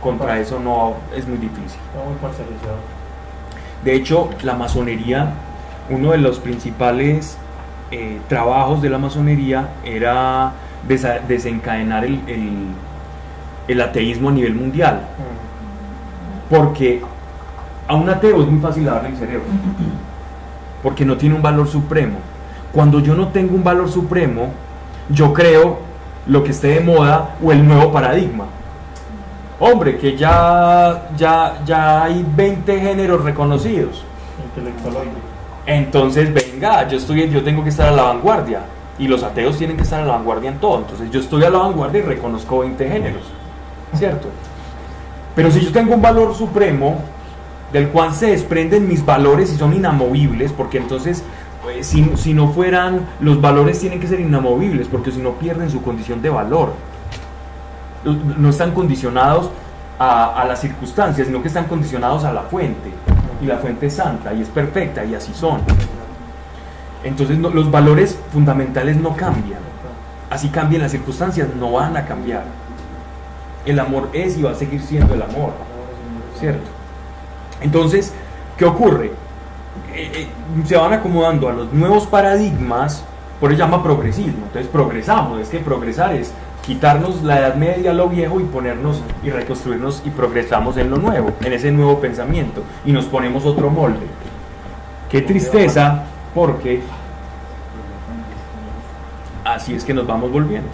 contra eso no es muy difícil. De hecho, la masonería, uno de los principales eh, trabajos de la masonería era desencadenar el, ateísmo a nivel mundial. Porque a un ateo es muy fácil darle el cerebro. Porque no tiene un valor supremo. Cuando yo no tengo un valor supremo, yo creo lo que esté de moda o el nuevo paradigma. Hombre, que ya, ya, ya hay 20 géneros reconocidos. Intelectualoide. Entonces, venga, yo, estoy, yo tengo que estar a la vanguardia. Y los ateos tienen que estar a la vanguardia en todo. Entonces, yo estoy a la vanguardia y reconozco 20 géneros. ¿Cierto? Pero si yo tengo un valor supremo, del cual se desprenden mis valores y son inamovibles, porque entonces, pues, si, si no fueran, los valores tienen que ser inamovibles, porque si no pierden su condición de valor. No están condicionados a, a las circunstancias, sino que están condicionados a la fuente. Y la fuente es santa y es perfecta y así son. Entonces los valores fundamentales no cambian. Así cambien las circunstancias, no van a cambiar. El amor es y va a seguir siendo el amor. ¿Cierto? Entonces, ¿qué ocurre? Eh, eh, se van acomodando a los nuevos paradigmas, por eso llama progresismo. Entonces progresamos, es que progresar es quitarnos la edad media, lo viejo y ponernos y reconstruirnos y progresamos en lo nuevo, en ese nuevo pensamiento y nos ponemos otro molde. Qué tristeza, porque así es que nos vamos volviendo.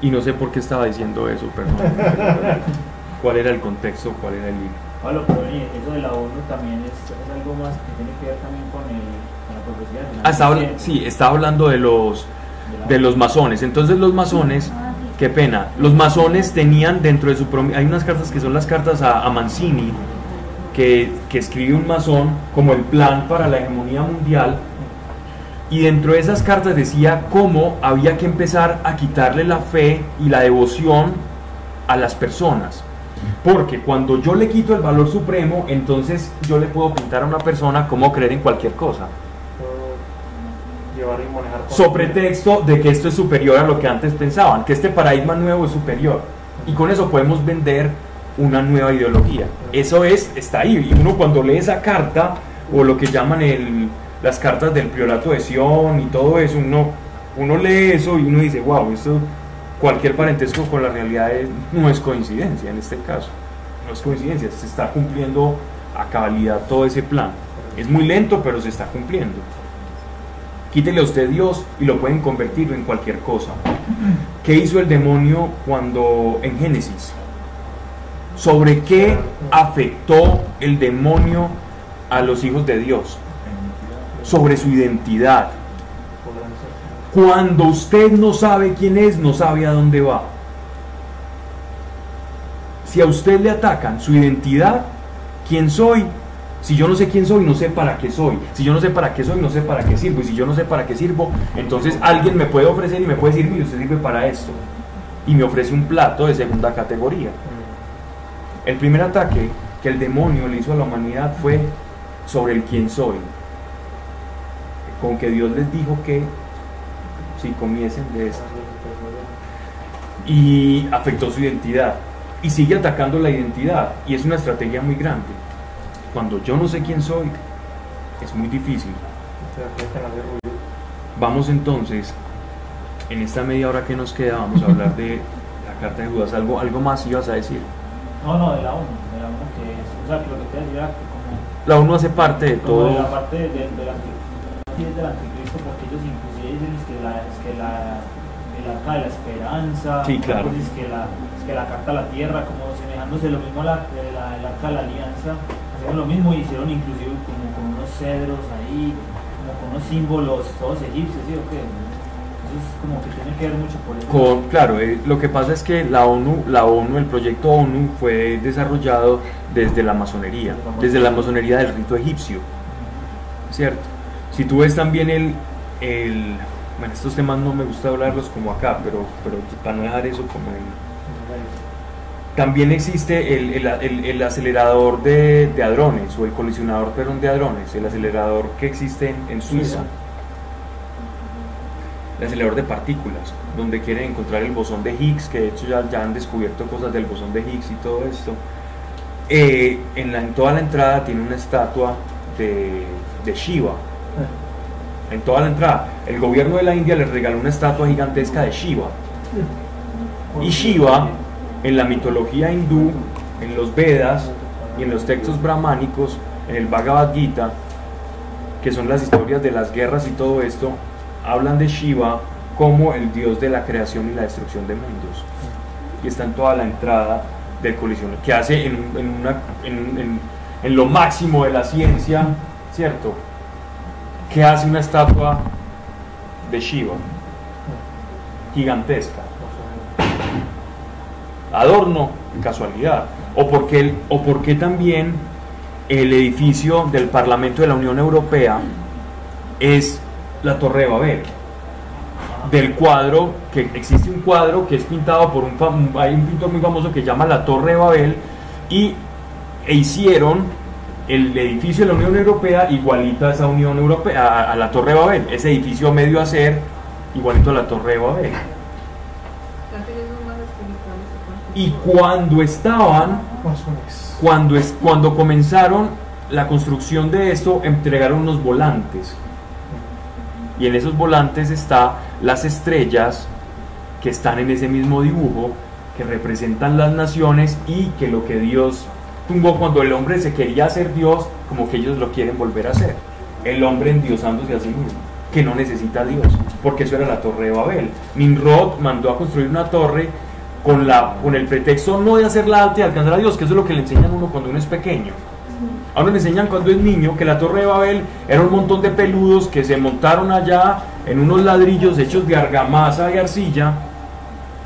Y no sé por qué estaba diciendo eso, perdón. [laughs] ¿Cuál era el contexto? ¿Cuál era el hilo? Pablo, pero eso de la ONU también es, es algo más que tiene que ver también con, el, con la progresividad. Ah, estaba, sí, estaba hablando de los, de los masones. Entonces los masones, qué pena, los masones tenían dentro de su... Hay unas cartas que son las cartas a, a Mancini, que, que escribe un masón como el plan para la hegemonía mundial. Y dentro de esas cartas decía cómo había que empezar a quitarle la fe y la devoción a las personas. Porque cuando yo le quito el valor supremo, entonces yo le puedo pintar a una persona cómo creer en cualquier cosa. Llevar y manejar. con- So pretexto de que esto es superior a lo que antes pensaban, que este paradigma nuevo es superior. Y con eso podemos vender una nueva ideología. Eso es, está ahí. Y uno cuando lee esa carta, o lo que llaman el, las cartas del priorato de Sion y todo eso, uno, uno lee eso y uno dice, wow, esto, cualquier parentesco con la realidad no es coincidencia en este caso. No es coincidencia, se está cumpliendo a cabalidad todo ese plan. Es muy lento, pero se está cumpliendo. Quítele a usted Dios y lo pueden convertir en cualquier cosa. ¿Qué hizo el demonio cuando en Génesis? ¿Sobre qué afectó el demonio a los hijos de Dios? Sobre su identidad. Cuando usted no sabe quién es, no sabe a dónde va. Si a usted le atacan su identidad, quién soy, si yo no sé quién soy, no sé para qué soy. Si yo no sé para qué soy, no sé para qué sirvo. Y si yo no sé para qué sirvo, entonces alguien me puede ofrecer y me puede decir, mire, usted sirve para esto. Y me ofrece un plato de segunda categoría. El primer ataque que el demonio le hizo a la humanidad fue sobre el quién soy. Con que Dios les dijo que si comiesen de esto. Y afectó su identidad. Y sigue atacando la identidad. Y es una estrategia muy grande. Cuando yo no sé quién soy, es muy difícil. Vamos entonces, en esta media hora que nos queda, vamos a hablar de la carta de Judas. ¿Algo, algo más ibas a decir? No, no, de la ONU, de la ONU que es, o sea, que lo que te decía era que como, La ONU hace parte de como de la todo. parte de, de, anticristo, del anticristo, porque ellos inclusive dicen es que la, es que la, el arca de la esperanza, Sí, claro. es que la, es que la carta a la tierra, como semejándose lo mismo a la, de la, el arca de la alianza, hicieron lo mismo y hicieron inclusive como con unos cedros ahí, como con unos símbolos todos egipcios, ¿sí o qué? Eso es como que tiene que ver mucho por eso. Con- claro, eh, lo que pasa es que la ONU, la ONU, el proyecto ONU fue desarrollado desde la masonería, desde la masonería del rito egipcio, ¿cierto? Si tú ves también el, el bueno, estos temas no me gusta hablarlos como acá, pero, pero para no dejar eso como el, También existe el, el- el- el acelerador de, de hadrones o el colisionador perdón, de hadrones, el acelerador que existe en, en Suiza. El acelerador de partículas, donde quieren encontrar el bosón de Higgs, que de hecho ya, ya han descubierto cosas del bosón de Higgs y todo esto. Eh, en, la- en toda la entrada tiene una estatua de de Shiva. En toda la entrada. El gobierno de la India les regaló una estatua gigantesca de Shiva. Y Shiva, en la mitología hindú, en los Vedas y en los textos brahmánicos, en el Bhagavad Gita, que son las historias de las guerras y todo esto, hablan de Shiva como el dios de la creación y la destrucción de mundos. Y está en toda la entrada del colisión, que hace en lo máximo de la ciencia, ¿cierto? Que hace una estatua de Shiva, gigantesca. Adorno, casualidad. O porque, el- o también el edificio del Parlamento de la Unión Europea es la Torre de Babel. Del cuadro, que existe un cuadro que es pintado por un, hay un pintor muy famoso que llama la Torre de Babel y e hicieron el edificio de la Unión Europea igualito a esa Unión Europea, a, a la Torre de Babel, ese edificio medio a ser igualito a la Torre de Babel. Y cuando estaban cuando, es, cuando comenzaron la construcción de esto, entregaron unos volantes. Y en esos volantes está las estrellas que están en ese mismo dibujo, que representan las naciones y que lo que Dios tumbó cuando el hombre se quería hacer Dios, como que ellos lo quieren volver a hacer. El hombre endiosándose a sí mismo, que no necesita Dios, porque eso era la torre de Babel. Nimrod mandó a construir una torre con, la, con el pretexto no de hacerla alta y alcanzar a Dios, que eso es lo que le enseñan a uno cuando uno es pequeño. A uno le enseñan cuando es niño que la torre de Babel era un montón de peludos que se montaron allá en unos ladrillos hechos de argamasa y arcilla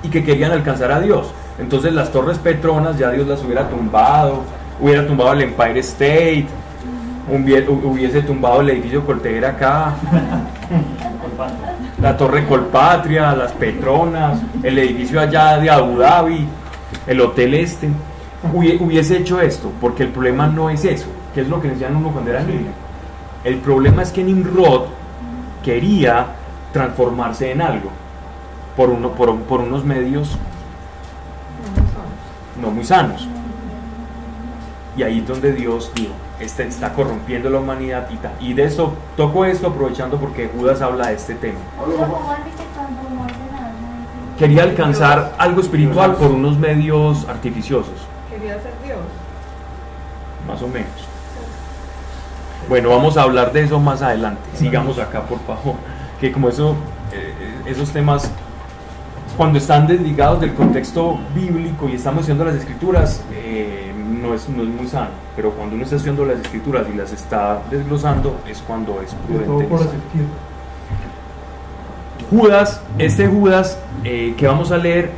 y que querían alcanzar a Dios. Entonces las torres Petronas ya Dios las hubiera tumbado, hubiera tumbado el Empire State, hubie- hubiese tumbado el edificio Coltejer acá, la Torre Colpatria, las Petronas, el edificio allá de Abu Dhabi, el Hotel Este. Hubie- Hubiese hecho esto, porque el problema no es eso, que es lo que le decían uno cuando era niño. El problema es que Nimrod quería transformarse en algo por, uno, por, por unos medios no muy sanos. Y ahí es donde Dios dijo, este está corrompiendo la humanidad y tal. Y de eso toco esto aprovechando porque Judas habla de este tema. Quería alcanzar algo espiritual por unos medios artificiosos, Quería ser Dios. más o menos. Bueno, vamos a hablar de eso más adelante. Sigamos acá, por favor. Que como eso, eh, esos temas, cuando están desligados del contexto bíblico y estamos estudiando las escrituras, eh, no, es, no es muy sano. Pero cuando uno está estudiando las escrituras y las está desglosando, es cuando es prudente. Judas, este Judas eh, que vamos a leer,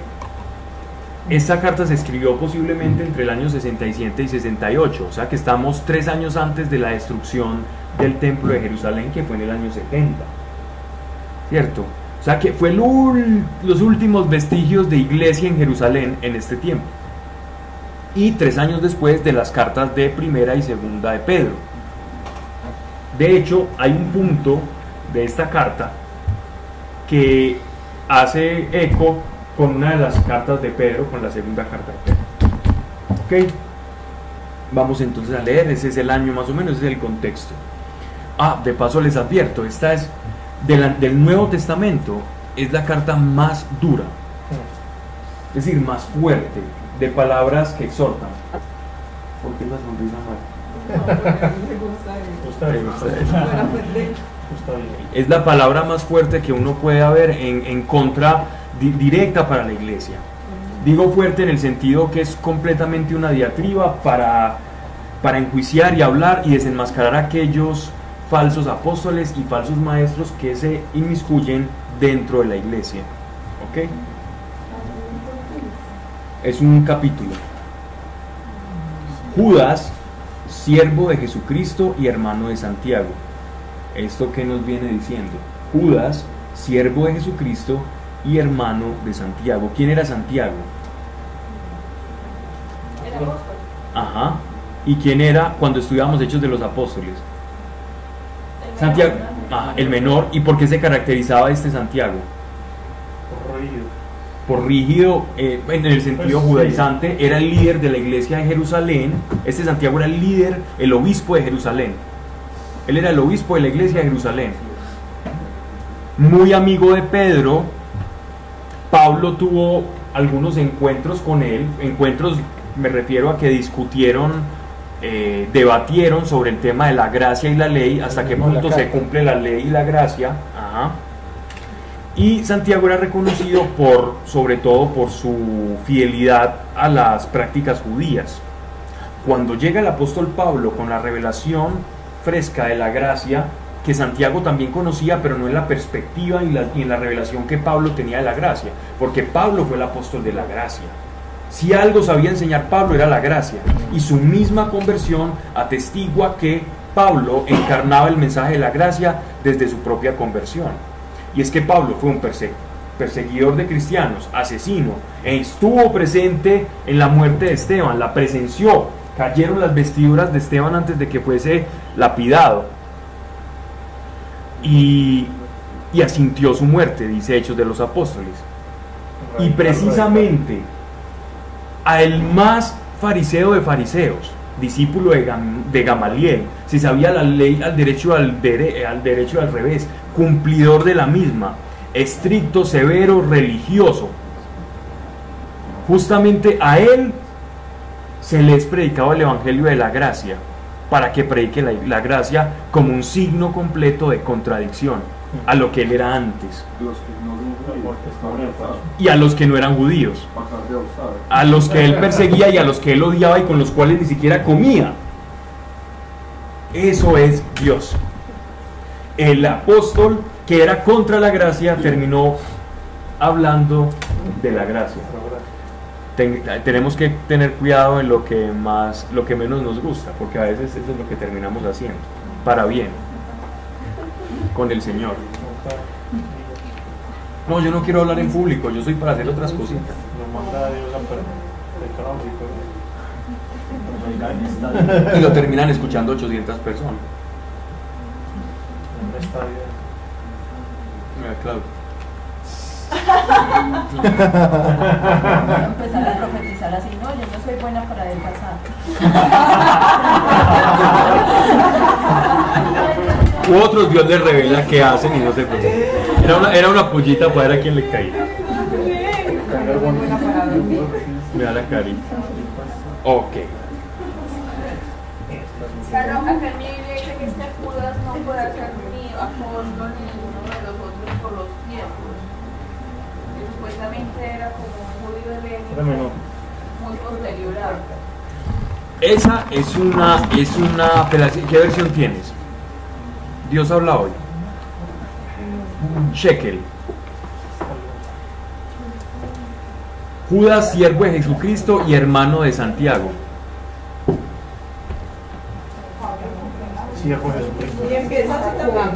esta carta se escribió posiblemente entre el año 67 y 68, o sea que estamos tres años antes de la destrucción del templo de Jerusalén, que fue en el año 70. ¿Cierto? O sea que fue los últimos vestigios de iglesia en Jerusalén en este tiempo. Y tres años después de las cartas de primera y segunda de Pedro. De hecho, hay un punto de esta carta que hace eco con una de las cartas de Pedro, con la segunda carta de Pedro. Ok, vamos entonces a leer, ese es el año más o menos, ese es el contexto. Ah, de paso les advierto, esta es de la- del Nuevo Testamento, es la carta más dura, es decir, más fuerte, de palabras que exhortan. ¿Por qué la sonrisa mal? Es la palabra más fuerte que uno puede haber en, en contra di- directa para la iglesia. Digo fuerte en el sentido que es completamente una diatriba para, para enjuiciar y hablar y desenmascarar a aquellos falsos apóstoles y falsos maestros que se inmiscuyen dentro de la iglesia. ¿Ok? Es un capítulo. Judas, siervo de Jesucristo y hermano de Santiago. ¿Esto qué nos viene diciendo? Judas, siervo de Jesucristo y hermano de Santiago. ¿Quién era Santiago? Era apóstol. Ajá. ¿Y quién era cuando estudiábamos Hechos de los Apóstoles? Santiago, ajá, el menor. ¿Y por qué se caracterizaba este Santiago? Corroído. Por rígido, eh, en el sentido Pues, sí. judaizante, era el líder de la iglesia de Jerusalén. Este Santiago era el líder, el obispo de Jerusalén. Él era el obispo de la iglesia de Jerusalén. Muy amigo de Pedro, Pablo tuvo algunos encuentros con él, encuentros me refiero a que discutieron, eh, debatieron sobre el tema de la gracia y la ley, hasta qué punto se cumple la ley y la gracia. Ajá. Y Santiago era reconocido por, sobre todo por su fidelidad a las prácticas judías. Cuando llega el apóstol Pablo con la revelación fresca de la gracia, que Santiago también conocía, pero no en la perspectiva y, la- y en la revelación que Pablo tenía de la gracia, porque Pablo fue el apóstol de la gracia. Si algo sabía enseñar Pablo era la gracia, y su misma conversión atestigua que Pablo encarnaba el mensaje de la gracia desde su propia conversión. Y es que Pablo fue un perse- perseguidor de cristianos, asesino, e estuvo presente en la muerte de Esteban, la presenció. Cayeron las vestiduras de Esteban antes de que fuese lapidado. Y, y asintió su muerte, dice Hechos de los Apóstoles. Y precisamente a el más fariseo de fariseos, discípulo de, Gam- de Gamaliel, si sabía la ley al derecho al, dere- al derecho al revés, cumplidor de la misma, estricto, severo, religioso. Justamente a él se le es predicado el Evangelio de la gracia, para que predique la, la gracia como un signo completo de contradicción a lo que él era antes Los que no y a los que no eran judíos. A los que él perseguía y a los que él odiaba y con los cuales ni siquiera comía. Eso es Dios. El apóstol que era contra la gracia terminó hablando de la gracia. Ten- tenemos que tener cuidado en lo que más, lo que menos nos gusta, porque a veces eso es lo que terminamos haciendo, para bien, con el Señor. No, yo no quiero hablar en público, yo soy para hacer otras cositas. Nos manda a Dios económico. Y lo terminan escuchando 800 personas. Mira, claro. Voy a empezar a profetizar así, no, yo no soy buena para adelgazar. [laughs] U otros Dios les revela qué hacen y no se preocupan. Era una, era una pollita para ver a quién le caía. Mira la carita. Ok. Claro, acá en mi Biblia dice que este Judas no puede ser ni apóstol ni ninguno de los otros por los tiempos. Que supuestamente era como un judío Espérame, helénico no. muy posterior a. Esa es una, es una apelación. ¿Qué versión tienes? Dios habla hoy. Shekel. Judas, siervo de Jesucristo y hermano de Santiago. Siervo de Jesucristo. Y empieza así también.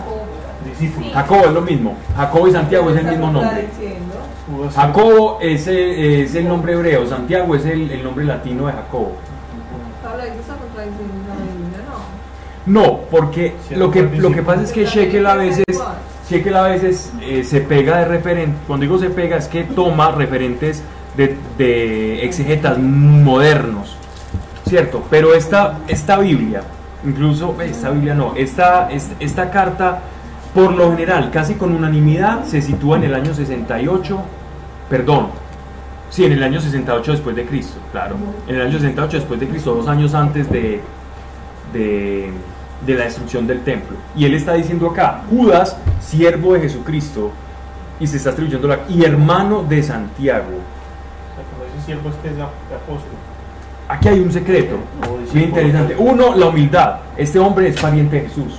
Discípulo. Jacobo es lo mismo. Jacobo y Santiago es el mismo nombre. Contradiciendo. Jacobo es el, es el nombre hebreo, Santiago es el, el nombre latino de Jacobo. Pablo dice esa contradicción en la Biblia, no. Porque lo que, lo que pasa es que Shekel a veces. Shekel a veces eh, se pega de referente, cuando digo se pega es que toma referentes de, de exegetas modernos, ¿cierto? Pero esta, esta Biblia, incluso, eh, esta Biblia no, esta, es- esta carta, por lo general, casi con unanimidad, se sitúa en el año 68, perdón, sí, en el año 68 después de Cristo, claro, en el año 68 después de Cristo, dos años antes de, de, de la destrucción del templo. Y él está diciendo acá, Judas, siervo de Jesucristo, y se está atribuyendo la, y hermano de Santiago. siervo es apóstol. Aquí hay un secreto, bien interesante. Uno, la humildad. Este hombre es pariente de Jesús.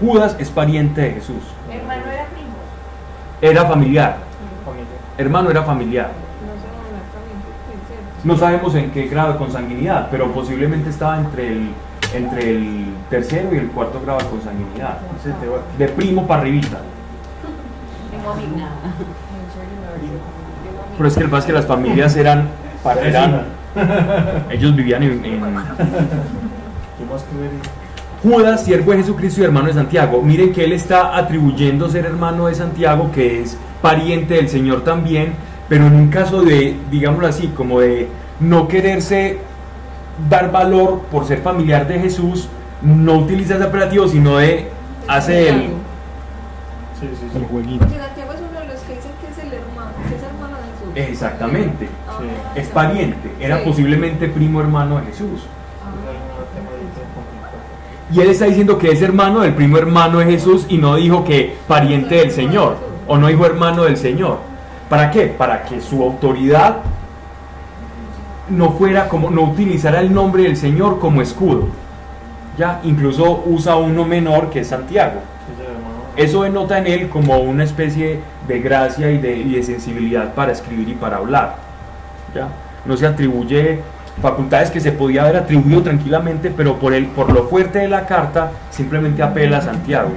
Judas es pariente de Jesús. Hermano era primo. Era familiar. Familia. Hermano era familiar. No sabemos en qué grado de consanguinidad, pero posiblemente estaba entre el, entre el tercero y el cuarto grado de consanguinidad. De primo para arribita. Pero es que el pasa es que las familias eran, para- eran ellos vivían en, en- ¿Qué más que ver? Judas, siervo de Jesucristo y hermano de Santiago. Miren que él está atribuyendo ser hermano de Santiago, que es pariente del Señor también, pero en un caso de, digámoslo así, como de no quererse dar valor por ser familiar de Jesús, no utiliza ese apelativo, sino de hace el... Sí, sí, sí. El jueguito. Porque Santiago es uno de los que dicen que es el hermano, que es hermano de Jesús. Exactamente, Ah, Sí. es pariente, era Sí. posiblemente primo hermano de Jesús. ah. Y él está diciendo que es hermano del primo hermano de Jesús y no dijo que pariente del Señor, o no dijo hermano del Señor. ¿Para qué? Para que su autoridad no fuera como, no utilizara el nombre del Señor como escudo. Ya, incluso usa uno menor que es Santiago. Eso denota en él como una especie de gracia y de, y de sensibilidad para escribir y para hablar. ¿ya? No se atribuye facultades que se podía haber atribuido tranquilamente, pero por, el, por lo fuerte de la carta simplemente apela a Santiago.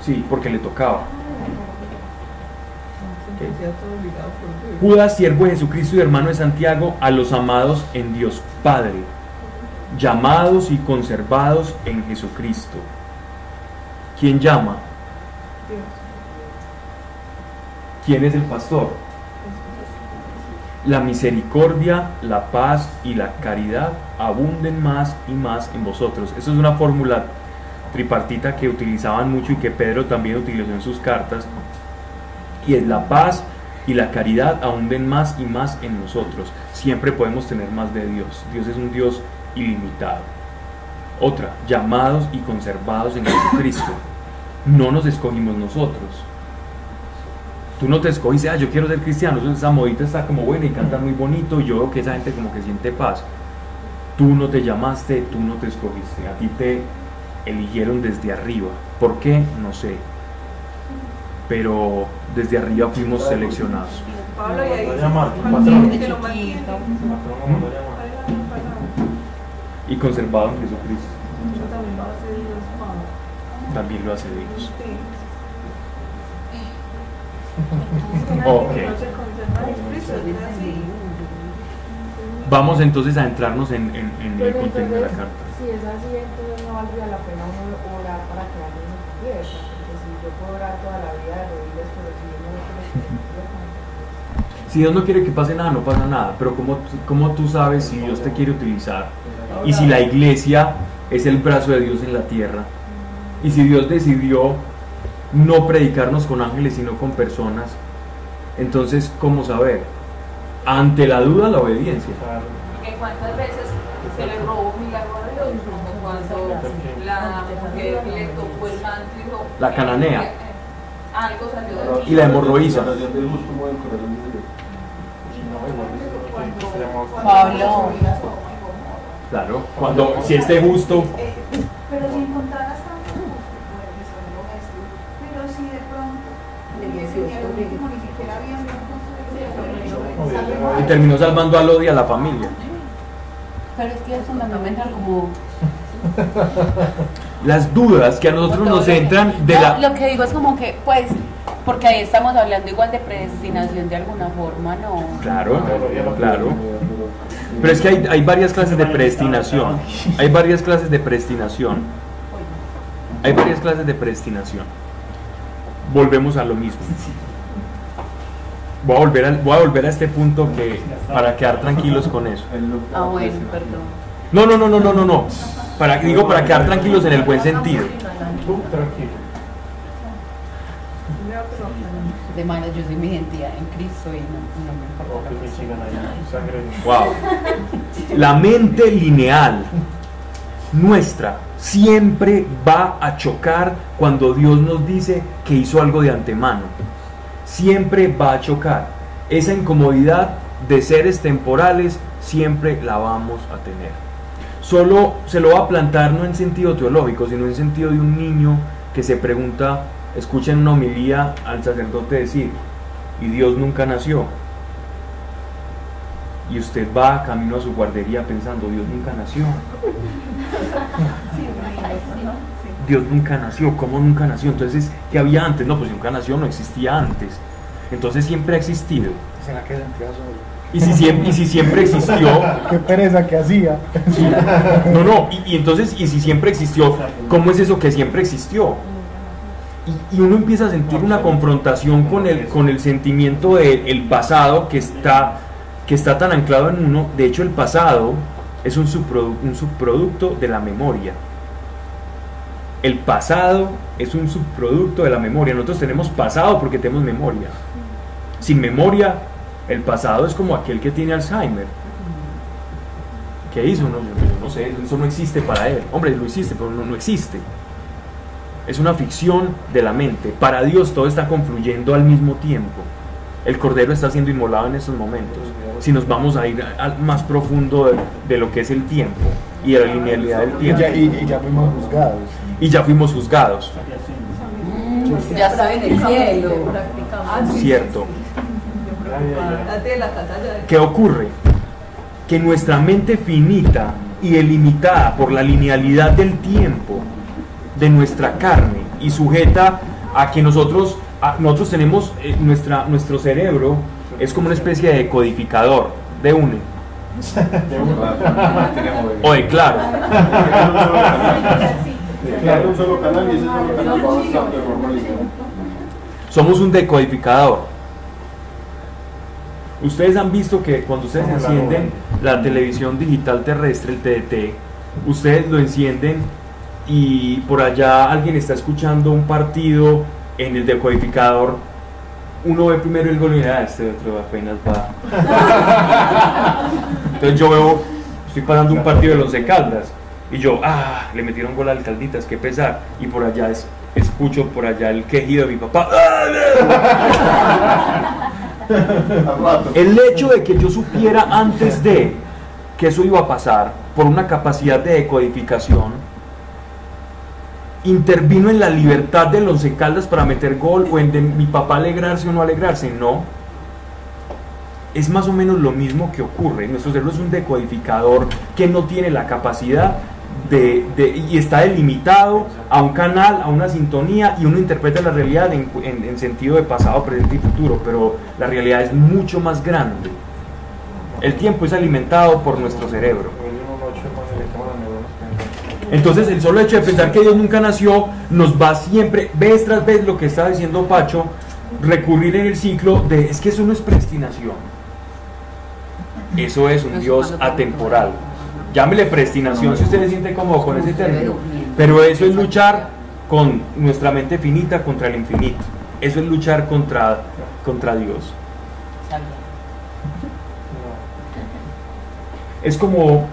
Sí, porque le tocaba. Se sentía todo obligado por Dios. Judas, siervo de Jesucristo y hermano de Santiago, a los amados en Dios Padre, llamados y conservados en Jesucristo. ¿Quién llama? Dios. ¿Quién es el pastor? La misericordia, la paz y la caridad abunden más y más en vosotros. Eso es una fórmula tripartita que utilizaban mucho y que Pedro también utilizó en sus cartas. Y es la paz y la caridad abunden más y más en nosotros. Siempre podemos tener más de Dios. Dios es un Dios ilimitado. Otra, llamados y conservados en Jesucristo. No nos escogimos nosotros. Tú no te escogiste, ah, yo quiero ser cristiano, esa modita está como buena y canta muy bonito, yo veo que esa gente como que siente paz. Tú no te llamaste, tú no te escogiste, a ti te eligieron desde arriba. ¿Por qué? No sé. Pero desde arriba fuimos seleccionados. Pablo y ahí Lo dice, llama, "Mantiene, patrón. que lo mantiene. Patrón no mandó llamar. Ahí la lámpara. Y conservado en Jesucristo. Eso también lo hace Dios, Pablo. También lo hace Dios. Sí. [laughs] Ok. No se conserva en Cristo, es así. Vamos entonces a entrarnos en, en- en el contenido de la carta. si es así, entonces no valdría la pena uno orar para que alguien se convierta. Si yo puedo orar toda la vida de rodillas, pero si yo no quiero que se convierta, Si Dios no quiere que pase nada, no pasa nada. Pero ¿cómo, tú- cómo tú sabes si Dios te quiere utilizar? Y si la iglesia es el brazo de Dios en la tierra. Y si Dios decidió no predicarnos con ángeles, sino con personas. Entonces, ¿cómo saber? Ante la duda, la obediencia. Porque cuántas veces se le robó un milagro a Dios, como cuando la mujer le tocó el manto y dijo, La cananea. algo salió de mí. Y la hemorroísa. Pablo. Claro. Cuando, si esté justo, Eh, pero si encontraras pero si de pronto al y terminó salvando a Lodi y a la familia. Pero es que es fundamental como... Las dudas que a nosotros nos entran de No, la... Lo que digo es como que, pues, porque ahí estamos hablando igual de predestinación de alguna forma, ¿no? Claro, claro. Pero es que hay, hay varias clases de predestinación. Hay varias clases de predestinación. Hay varias clases de predestinación. Volvemos a lo mismo. Voy a volver a, voy a, volver a este punto que para quedar tranquilos con eso. Ah, bueno, perdón. No, no, no, no, no, no, no. Para, digo para quedar tranquilos en el buen sentido. De manera, yo soy mi identidad en Cristo y no, no me importa. Wow. La mente lineal nuestra siempre va a chocar cuando Dios nos dice que hizo algo de antemano. Siempre va a chocar. Esa incomodidad de seres temporales siempre la vamos a tener. Solo se lo va a plantar no en sentido teológico, sino en sentido de un niño que se pregunta, escucha en una homilía al sacerdote decir, ¿y Dios nunca nació? y usted va camino a su guardería pensando, Dios nunca nació. Dios nunca nació, ¿cómo nunca nació? Entonces, ¿qué había antes? No, pues nunca nació, no existía antes. Entonces siempre ha existido. Y si siempre, y si siempre existió, Qué pereza que hacía. [laughs] no, no, y, y entonces, y si siempre existió, ¿cómo es eso que siempre existió? Y, y uno empieza a sentir una confrontación con el, con el sentimiento del pasado que está, que está tan anclado en uno. De hecho, el pasado es un, subprodu- un subproducto de la memoria. El pasado es un subproducto de la memoria. Nosotros tenemos pasado porque tenemos memoria. Sin memoria, el pasado es como aquel que tiene Alzheimer. ¿Qué hizo? No, yo- yo no sé, eso no existe para él. Hombre, lo existe, pero no, no existe. Es una ficción de la mente. Para Dios todo está confluyendo al mismo tiempo. El cordero está siendo inmolado en estos momentos. Si nos vamos a ir al más profundo de, de lo que es el tiempo y de la linealidad del Y tiempo. ya, y, y ya fuimos juzgados. Y ya fuimos juzgados, Ya está en el cielo. ¿cierto? ¿Qué ocurre? Que nuestra mente finita y delimitada por la linealidad del tiempo de nuestra carne y sujeta a que nosotros, a- nosotros tenemos eh, nuestra, nuestro cerebro es como una especie de codificador de UNE. [laughs] O de claro. Claro, un solo canal y ese solo canal va avanzando de forma lineal. Somos un decodificador. Ustedes han visto que cuando ustedes Como encienden la televisión digital terrestre, el TDT, ustedes lo encienden y por allá alguien está escuchando un partido en el decodificador. Uno ve primero el gol y dice, "Ah, este otro apenas va. [laughs] Entonces yo veo, estoy pasando un partido de los de Caldas y yo, ah, le metieron gol al Calditas, qué pesar. Y por allá es- escucho por allá el quejido de mi papá. Al [laughs] rato. El hecho de que yo supiera antes de que eso iba a pasar por una capacidad de decodificación, intervino en la libertad de los Caldas para meter gol o en mi papá alegrarse o no alegrarse, no. Es más o menos lo mismo que ocurre. Nuestro cerebro es un decodificador que no tiene la capacidad de, de- y está delimitado a un canal, a una sintonía y uno interpreta la realidad en, en- en sentido de pasado, presente y futuro, pero la realidad es mucho más grande. El tiempo es alimentado por nuestro cerebro. Entonces el solo hecho de pensar que Dios nunca nació nos va siempre, vez tras vez lo que está diciendo Pacho, recurrir en el ciclo de es que eso no es predestinación. Eso es un Dios atemporal. Llámele predestinación si usted se siente cómodo con ese término. Pero eso es luchar con nuestra mente finita contra el infinito. Eso es luchar contra, contra Dios. Es como,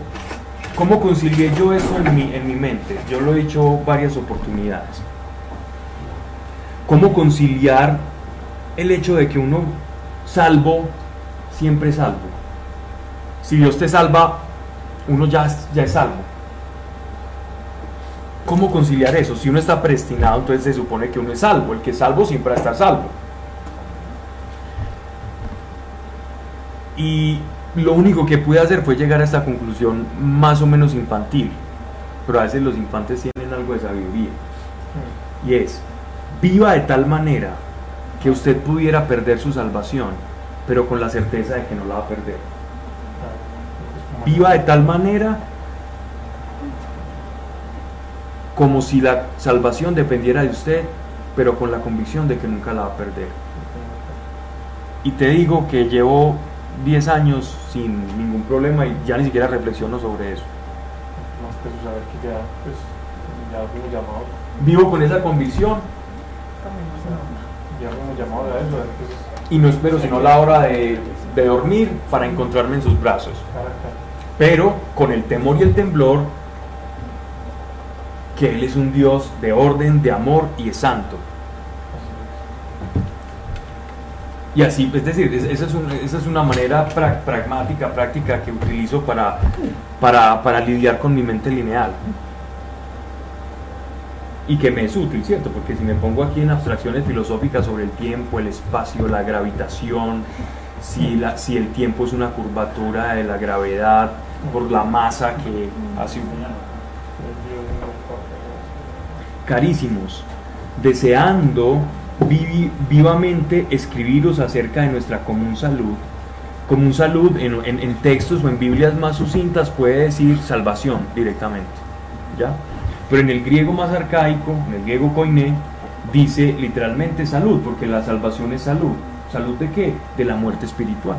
¿cómo concilié yo eso en mi, en mi mente? Yo lo he hecho varias oportunidades. ¿Cómo conciliar el hecho de que uno salvo, siempre salvo? Si Dios te salva, uno ya, es- ya es salvo. ¿Cómo conciliar eso? Si uno está predestinado, entonces se supone que uno es salvo. El que es salvo siempre va a estar salvo. Y lo único que pude hacer fue llegar a esta conclusión más o menos infantil. Pero a veces los infantes tienen algo de sabiduría. Y es, viva de tal manera que usted pudiera perder su salvación, pero con la certeza de que no la va a perder. Viva de tal manera como si la salvación dependiera de usted, pero con la convicción de que nunca la va a perder. Y te digo que llevo 10 años sin ningún problema y ya ni siquiera reflexiono sobre eso. Más que eso, saber que ya, pues, ya fuimos llamados, Vivo con esa convicción ya fuimos llamados a eso, a ver qué es y no espero sino la hora de, de dormir para encontrarme en sus brazos. Pero con el temor y el temblor que Él es un Dios de orden, de amor y es santo. Y así, es decir, es- esa es, una manera pra- pragmática, práctica que utilizo para, para, para lidiar con mi mente lineal. Y que me es útil, ¿cierto? Porque si me pongo aquí en abstracciones filosóficas sobre el tiempo, el espacio, la gravitación, si, la, si el tiempo es una curvatura de la gravedad por la masa que hace un carísimos, deseando vivi- vivamente escribiros acerca de nuestra común salud. Común salud en, en- en textos o en Biblias más sucintas puede decir salvación directamente, ¿ya? Pero en el griego más arcaico, en el griego koiné, dice literalmente salud, porque la salvación es salud. ¿Salud de qué? De la muerte espiritual.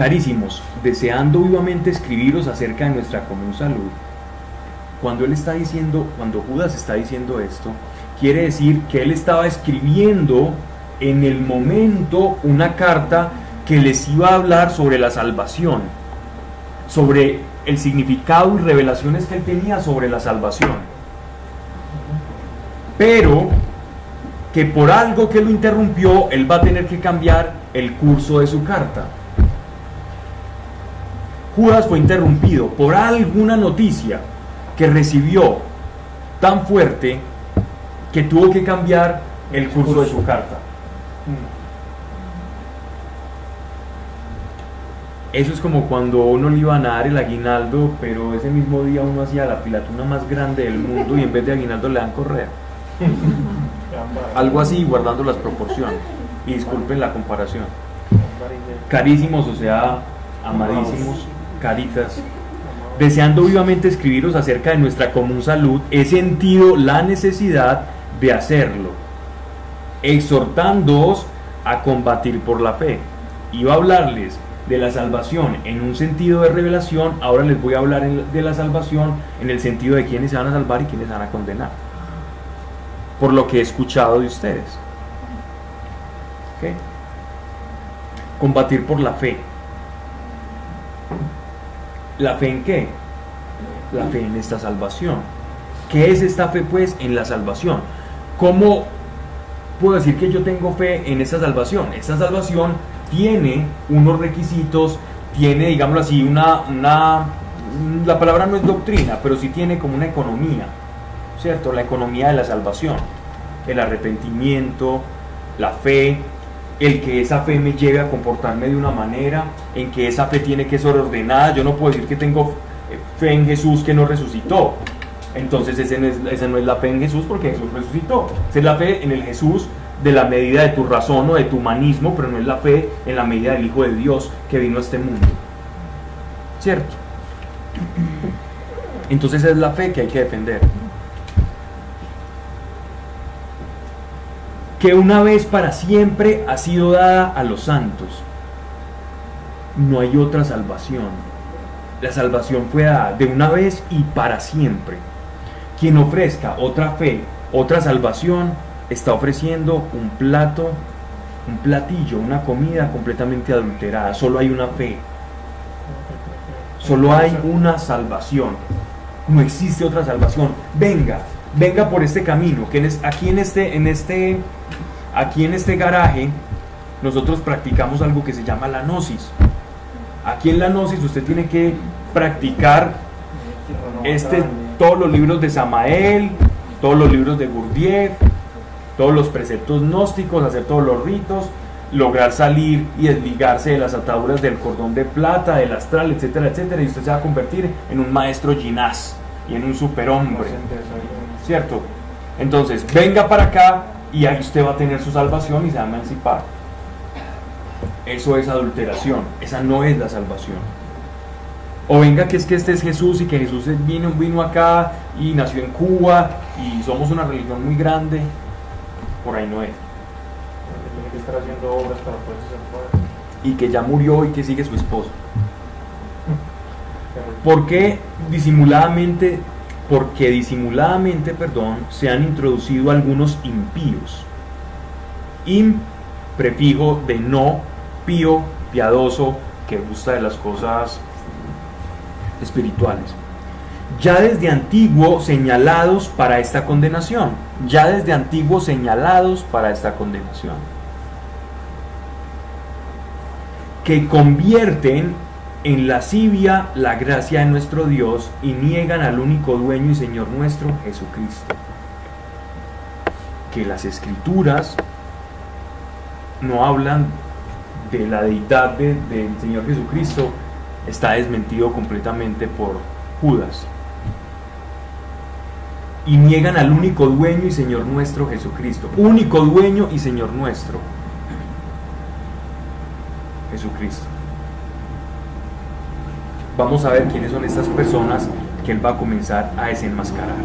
Carísimos, deseando vivamente escribiros acerca de nuestra común salud. Cuando él está diciendo, cuando Judas está diciendo esto, quiere decir que él estaba escribiendo en el momento una carta que les iba a hablar sobre la salvación, sobre el significado y revelaciones que él tenía sobre la salvación. Pero que por algo que lo interrumpió, él va a tener que cambiar el curso de su carta. Judas fue interrumpido por alguna noticia que recibió tan fuerte que tuvo que cambiar el curso de su carta. Eso es como cuando uno le iban a dar el aguinaldo, pero ese mismo día uno hacía la pilatuna más grande del mundo y en vez de aguinaldo le dan correa. Algo así, guardando las proporciones. Y disculpen la comparación. Carísimos, o sea, amadísimos, caritas. Deseando vivamente escribiros acerca de nuestra común salud, he sentido la necesidad de hacerlo, exhortándoos a combatir por la fe. Iba a hablarles de la salvación en un sentido de revelación, ahora les voy a hablar de la salvación en el sentido de quiénes se van a salvar y quiénes se van a condenar. Por lo que he escuchado de ustedes. Combatir por la fe. ¿La fe en qué? La fe en esta salvación. ¿Qué es esta fe pues en la salvación? ¿Cómo puedo decir que yo tengo fe en esta salvación? Esta salvación tiene unos requisitos, tiene, digámoslo así, una, una, la palabra no es doctrina, pero sí tiene como una economía, ¿cierto? La economía de la salvación, el arrepentimiento, la fe, el que esa fe me lleve a comportarme de una manera, en que esa fe tiene que ser ordenada. Yo no puedo decir que tengo fe en Jesús que no resucitó. Entonces ese no, es, esa no es la fe en Jesús porque Jesús resucitó. Esa es la fe en el Jesús de la medida de tu razón o de tu humanismo, pero no es la fe en la medida del Hijo de Dios que vino a este mundo. ¿Cierto? Entonces es la fe que hay que defender. Que una vez para siempre ha sido dada a los santos. No hay otra salvación. La salvación fue dada de una vez y para siempre. Quien ofrezca otra fe, otra salvación, está ofreciendo un plato, un platillo, una comida completamente adulterada. Solo hay una fe. Solo hay una salvación. No existe otra salvación. Venga, venga por este camino. Que aquí en este, en este, aquí en este garaje, nosotros practicamos algo que se llama la gnosis. Aquí en la gnosis usted tiene que practicar este todos los libros de Samael, todos los libros de Gurdjieff, todos los preceptos gnósticos, hacer todos los ritos, lograr salir y desligarse de las ataduras del cordón de plata, del astral, etcétera, etcétera, y usted se va a convertir en un maestro ginás y en un superhombre. ¿Cierto? Entonces, venga para acá y ahí usted va a tener su salvación y se va a emancipar. Eso es adulteración, esa no es la salvación. O venga que es que este es Jesús y que Jesús vino, vino acá y nació en Cuba y somos una religión muy grande. Por ahí no es. Tiene que estar haciendo obras para poder Y que ya murió y que sigue su esposo. ¿Por qué disimuladamente? Porque disimuladamente, perdón, se han introducido algunos impíos. Im, prefijo de no, pío, piadoso, que gusta de las cosas espirituales. Ya desde antiguo señalados para esta condenación. Ya desde antiguo señalados para esta condenación. Que convierten en lascivia la gracia de nuestro Dios y niegan al único dueño y Señor nuestro, Jesucristo. Que las escrituras no hablan de la deidad del Señor Jesucristo, está desmentido completamente por Judas. Y niegan al único dueño y Señor nuestro Jesucristo. Único dueño y Señor nuestro. Jesucristo. Vamos a ver quiénes son estas personas que Él va a comenzar a desenmascarar.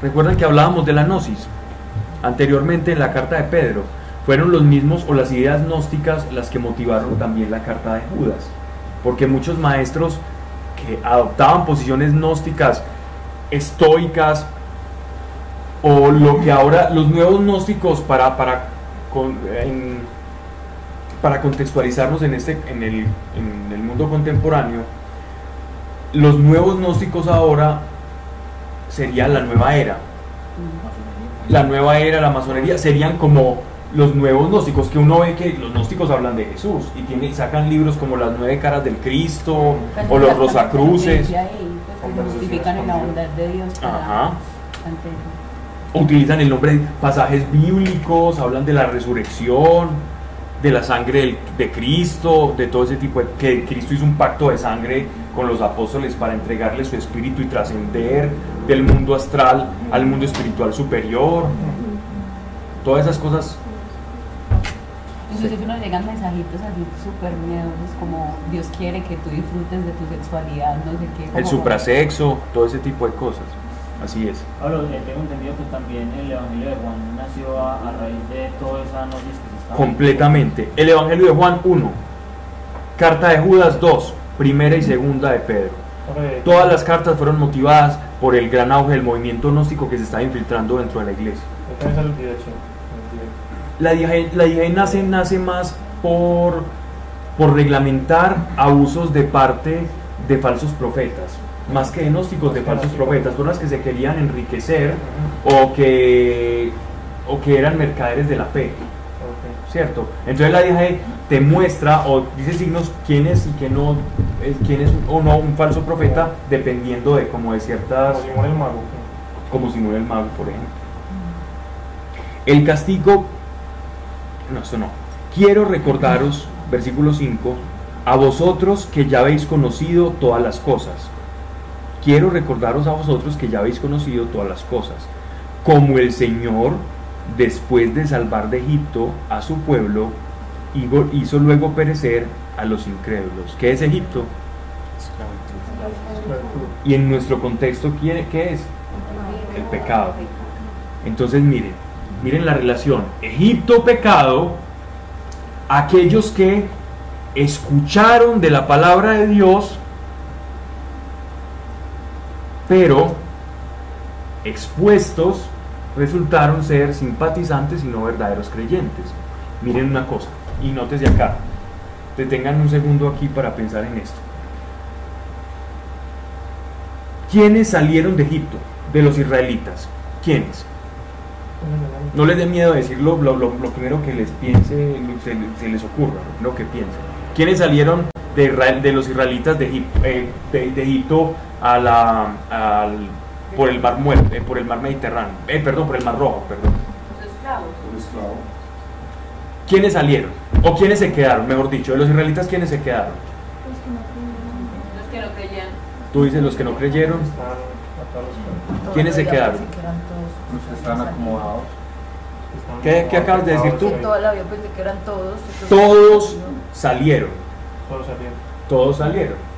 Recuerden que hablábamos de la gnosis anteriormente en la carta de Pedro fueron los mismos o las ideas gnósticas las que motivaron también la carta de Judas. Porque muchos maestros que adoptaban posiciones gnósticas, estoicas, o lo que ahora los nuevos gnósticos para, para, para contextualizarnos en, este, en, el, en el mundo contemporáneo, los nuevos gnósticos ahora sería la nueva era. La nueva era, la masonería, serían como los nuevos gnósticos, que uno ve que los gnósticos hablan de Jesús y tienen, sacan libros como Las nueve caras del Cristo o los Rosacruces. pues, que justifican en la bondad de Dios para Ajá. ante- Utilizan el nombre de pasajes bíblicos, hablan de la resurrección, de la sangre del- de Cristo, de todo ese tipo de que Cristo hizo un pacto de sangre con los apóstoles para entregarle su espíritu y trascender del mundo astral al mundo espiritual superior. Todas esas cosas Inclusive nos llegan mensajitos así súper miedosos como Dios quiere que tú disfrutes de tu sexualidad, no sé qué. el suprasexo, todo ese tipo de cosas. Así es. Ahora, eh, tengo entendido que también el Evangelio de Juan nació a, a raíz de toda esa que estaba Completamente. El Evangelio de Juan 1, carta de Judas 2, primera y segunda de Pedro. Todas las cartas fueron motivadas por el gran auge del movimiento gnóstico que se estaba infiltrando dentro de la iglesia. La IAE nace, nace más por, por reglamentar abusos de parte de falsos profetas, más que de gnósticos de falsos profetas, personas que se querían enriquecer o que, o que eran mercaderes de la fe. ¿Cierto? Entonces la IAE te muestra o dice signos quién es y quién no, es, quién es o no un falso profeta, dependiendo de como de ciertas, Como Simón el Mago. como Simón el Mago, por ejemplo. El castigo, no, esto no. Quiero recordaros, versículo 5, a vosotros que ya habéis conocido todas las cosas. Quiero recordaros a vosotros que ya habéis conocido todas las cosas. Como el Señor, después de salvar de Egipto a su pueblo, hizo- luego perecer a los incrédulos. ¿Qué es Egipto? Y en nuestro contexto, ¿quién- ¿qué es? El pecado. Entonces miren, miren la relación. Egipto, pecado, aquellos que escucharon de la palabra de Dios, pero expuestos resultaron ser simpatizantes y no verdaderos creyentes. Miren una cosa, y nótese acá, detengan un segundo aquí para pensar en esto. ¿Quiénes salieron de Egipto? De los israelitas. ¿Quiénes? No les dé miedo decirlo lo, lo- primero que les piense, se, les ocurra, lo que piensen. ¿Quiénes salieron de, Israel- de los israelitas de Egipto, eh, de Egipto a la, al- por el mar muerto, por el mar Mediterráneo? Eh, perdón, por el mar Rojo, perdón. Los esclavos. ¿Quiénes salieron? ¿O quiénes se quedaron? Mejor dicho, de los israelitas, ¿quiénes se quedaron? Los que no creían. Tú dices los que no creyeron. ¿Quiénes se quedaron? Los que están acomodados. ¿Qué- qué acabas de decir tú? Toda la vida pensé que eran todos. Todos salieron. Todos salieron. Todos salieron.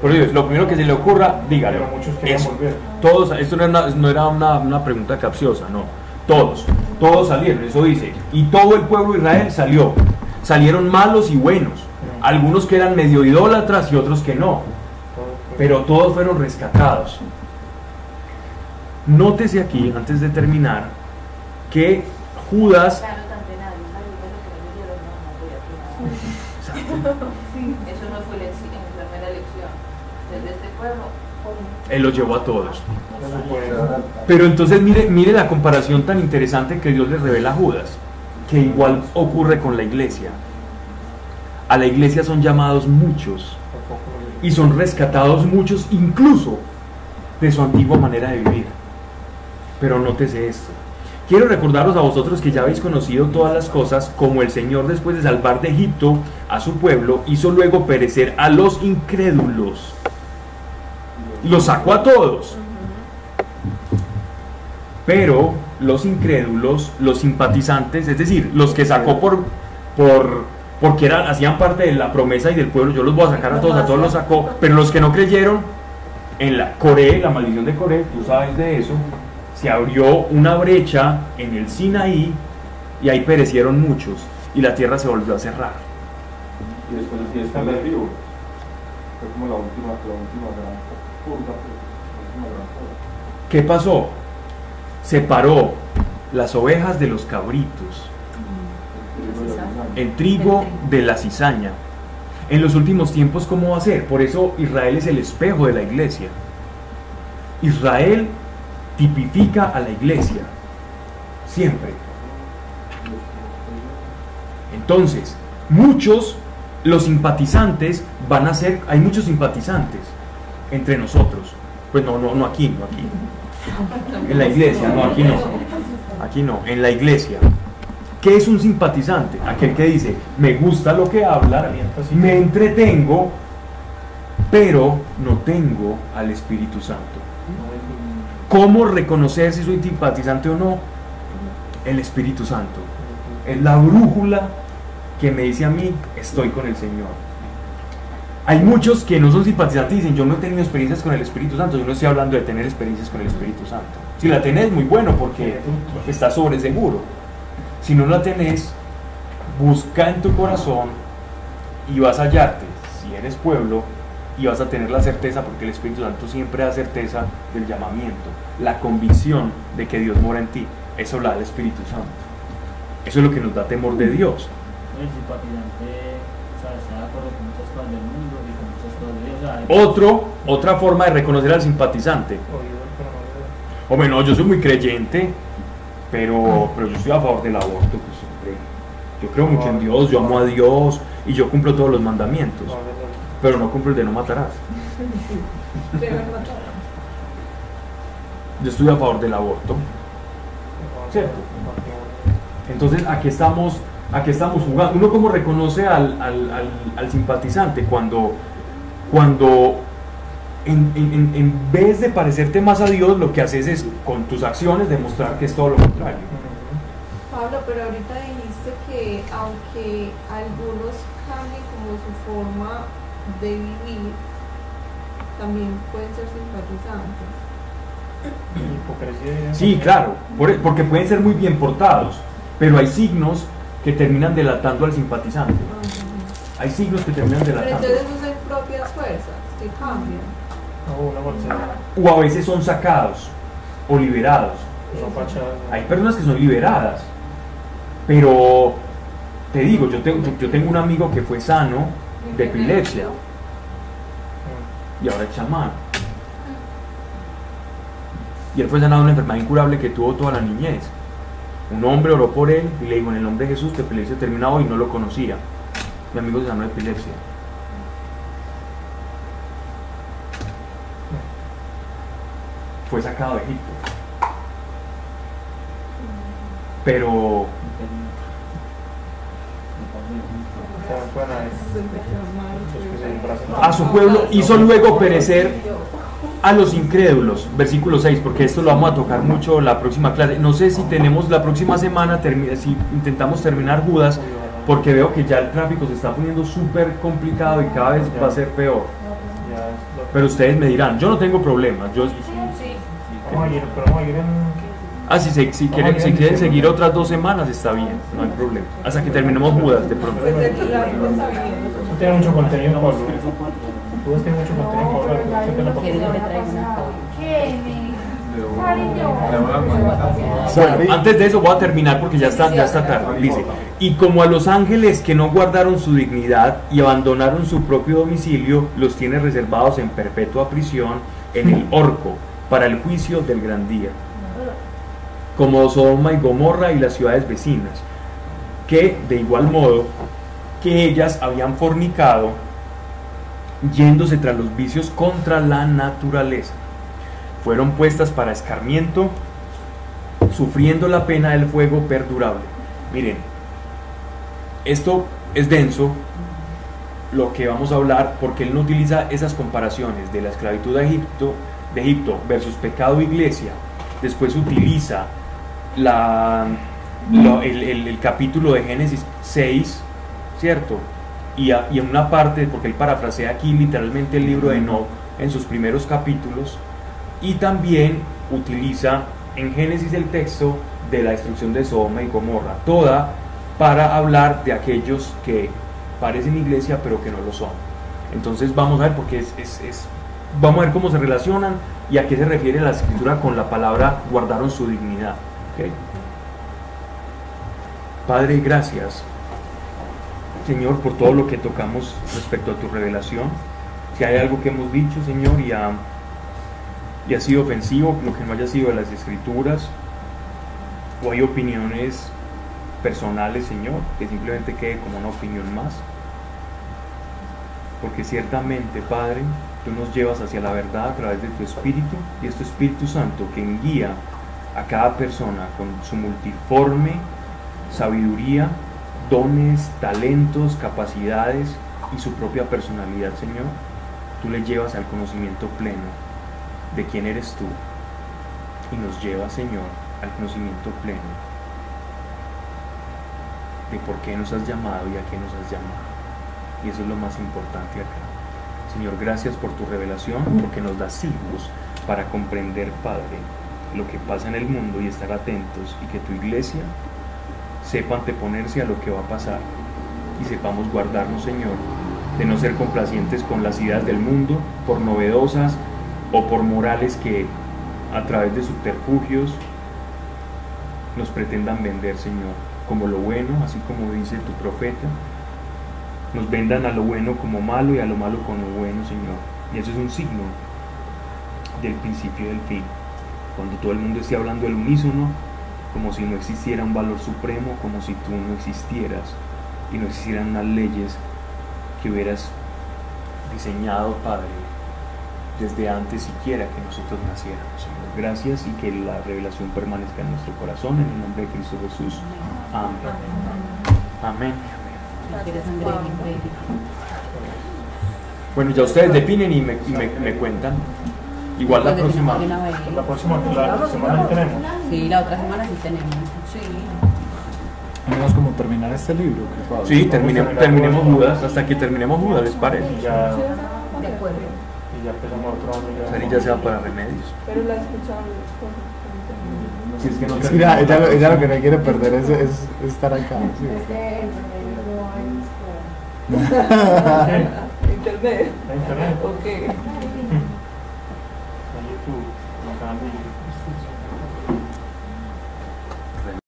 Por Dios, lo primero que se le ocurra, dígalo. Pero muchos querían Eso. volver. Todos, esto no era, una, no era una, una pregunta capciosa, no. Todos, todos salieron, eso dice. Y todo el pueblo de Israel salió. Salieron malos y buenos. Algunos que eran medio idólatras y otros que no. Pero todos fueron rescatados. Nótese aquí, antes de terminar, que Judas Claro, [laughs] tanto nadie sabía lo que no leyeron, no, no voy a opinar. Eso no fue la elección, la primera elección. Desde este pueblo, Él los llevó a todos. Pero entonces mire, mire la comparación tan interesante que Dios le revela a Judas, que igual ocurre con la iglesia. A la iglesia son llamados muchos y son rescatados muchos incluso de su antigua manera de vivir. Pero nótese esto. Quiero recordaros a vosotros que ya habéis conocido todas las cosas, como el Señor después de salvar de Egipto a su pueblo, hizo luego perecer a los incrédulos. Los sacó a todos. Pero los incrédulos, los simpatizantes, es decir, los que sacó por, por porque eran, hacían parte de la promesa y del pueblo, yo los voy a sacar a todos, a todos los sacó, pero los que no creyeron en la Coré, la maldición de Coré, tú sabes de eso, se abrió una brecha en el Sinaí y ahí perecieron muchos y la tierra se volvió a cerrar. Y después el fiesta del vivo. Fue como la última, la última gran ¿Qué pasó? Separó las ovejas de los cabritos, el trigo de la cizaña. En los últimos tiempos, ¿cómo va a ser? Por eso Israel es el espejo de la iglesia. Israel tipifica a la iglesia, siempre. Entonces, muchos, los simpatizantes van a ser, hay muchos simpatizantes entre nosotros. Pues no, no, no aquí, no aquí. En la iglesia, no, aquí no. Aquí no, en la iglesia. ¿Qué es un simpatizante? Aquel que dice, me gusta lo que habla, me entretengo, pero no tengo al Espíritu Santo. ¿Cómo reconocer si soy simpatizante o no? El Espíritu Santo. Es la brújula que me dice a mí, estoy con el Señor. Hay muchos que no son simpatizantes y dicen, yo no he tenido experiencias con el Espíritu Santo. Yo no estoy hablando de tener experiencias con el Espíritu Santo. Si la tenés, muy bueno, porque está sobre seguro. Si no la tenés, busca en tu corazón y vas a hallarte, si eres pueblo, y vas a tener la certeza, porque el Espíritu Santo siempre da certeza del llamamiento, la convicción de que Dios mora en ti. Eso la da el Espíritu Santo. Eso es lo que nos da temor de Dios. El simpatizante Otro, otra forma de reconocer al simpatizante. Hombre, no, yo soy muy creyente, pero, pero yo estoy a favor del aborto. Pues, hombre. Yo creo mucho en Dios, yo amo a Dios y yo cumplo todos los mandamientos, pero no cumplo el de no matarás. [laughs] Yo estoy a favor del aborto. ¿Cierto? Entonces, aquí estamos, aquí estamos jugando. Uno como reconoce al, al- al- al simpatizante cuando, cuando en, en- en- vez de parecerte más a Dios, lo que haces es con tus acciones demostrar que es todo lo contrario. Pablo, pero ahorita dijiste que aunque algunos cambien como su forma de vivir, también pueden ser simpatizantes. Hipocresía. Sí, claro, e, porque pueden ser muy bien portados, pero hay signos que terminan delatando al simpatizante. Hay signos que terminan Pero delatando. entonces usan propias fuerzas que cambian. No, una bolsa. O a veces son sacados o liberados. Fachadas. Hay personas que son liberadas, pero te digo, yo tengo, yo tengo un amigo que fue sano de epilepsia y ahora es chamán. Y él fue sanado de una enfermedad incurable que tuvo toda la niñez. Un hombre oró por él y le dijo, en el nombre de Jesús, tu epilepsia termina hoy, no lo conocía. Mi amigo se sanó de epilepsia. Fue sacado de Egipto. Pero a su pueblo hizo luego perecer a los incrédulos, versículo 6, porque esto lo vamos a tocar mucho la próxima clase. No sé si tenemos la próxima semana, si intentamos terminar Judas, porque veo que ya el tráfico se está poniendo súper complicado y cada vez va a ser peor. Pero ustedes me dirán, yo no tengo problema. Yo, Vamos a ir, pero vamos a ir en. ah, si, se- si quieren, si quieren seguir otras dos semanas, está bien, no hay problema. Hasta que terminemos Judas, de pronto. Pues mucho contenido. Bueno, antes de eso voy a terminar porque ya está, ya está tarde. Dice, y como a los ángeles que no guardaron su dignidad y abandonaron su propio domicilio, los tiene reservados en perpetua prisión en el orco para el juicio del gran día. Como Sodoma y Gomorra y las ciudades vecinas, que de igual modo que ellas habían fornicado, yéndose tras los vicios contra la naturaleza fueron puestas para escarmiento, sufriendo la pena del fuego perdurable. Miren, esto es denso, lo que vamos a hablar, porque él no utiliza esas comparaciones de la esclavitud de Egipto, de Egipto versus pecado iglesia. Después utiliza el, capítulo de Génesis 6, ¿cierto? Y, a- y en una parte, porque él parafrasea aquí literalmente el libro de Enoch en sus primeros capítulos, y también utiliza en Génesis el texto de la destrucción de Sodoma y Gomorra, toda para hablar de aquellos que parecen iglesia pero que no lo son. Entonces vamos a ver porque es- es- vamos a ver cómo se relacionan y a qué se refiere la escritura con la palabra guardaron su dignidad. Padre, gracias Señor por todo lo que tocamos respecto a tu revelación. Si hay algo que hemos dicho, Señor, y ha, y ha sido ofensivo, lo que no haya sido de las escrituras, o hay opiniones personales, Señor, que simplemente quede como una opinión más. Porque ciertamente, Padre, tú nos llevas hacia la verdad a través de tu Espíritu y es tu Espíritu Santo quien guía a cada persona con su multiforme sabiduría, dones, talentos, capacidades y su propia personalidad, Señor. Tú le llevas al conocimiento pleno de quién eres tú y nos llevas, Señor, al conocimiento pleno de por qué nos has llamado y a qué nos has llamado. Y eso es lo más importante acá. Señor, gracias por tu revelación, porque nos das hijos para comprender, Padre, lo que pasa en el mundo y estar atentos y que tu iglesia sepa anteponerse a lo que va a pasar y sepamos guardarnos, Señor, de no ser complacientes con las ideas del mundo, por novedosas o por morales que a través de subterfugios nos pretendan vender, Señor, como lo bueno, así como dice tu profeta, nos vendan a lo bueno como malo y a lo malo como bueno, Señor. Y eso es un signo del principio y del fin. Cuando todo el mundo esté hablando al unísono, como si no existiera un valor supremo, como si tú no existieras y no existieran unas leyes que hubieras diseñado, Padre, desde antes siquiera que nosotros naciéramos. Señor, gracias y que la revelación permanezca en nuestro corazón, en el nombre de Cristo Jesús. Amén. Amén. Bueno, ya ustedes definen y me, y me, me cuentan. Igual la próxima. La próxima, la semana tenemos. Sí, la otra semana sí tenemos. Sí. Tenemos como terminar este libro. Sí, terminemos, terminemos Judas, hasta que terminemos Judas, ¿les parece? Y ya, De acuerdo. y ya empezamos otro año. ya. Sari ya sea para remedios. Pero la escucharon Si es que no ella, ella, ella lo que no quiere perder es, es estar acá. sí. [laughs] Internet. Internet. Ok.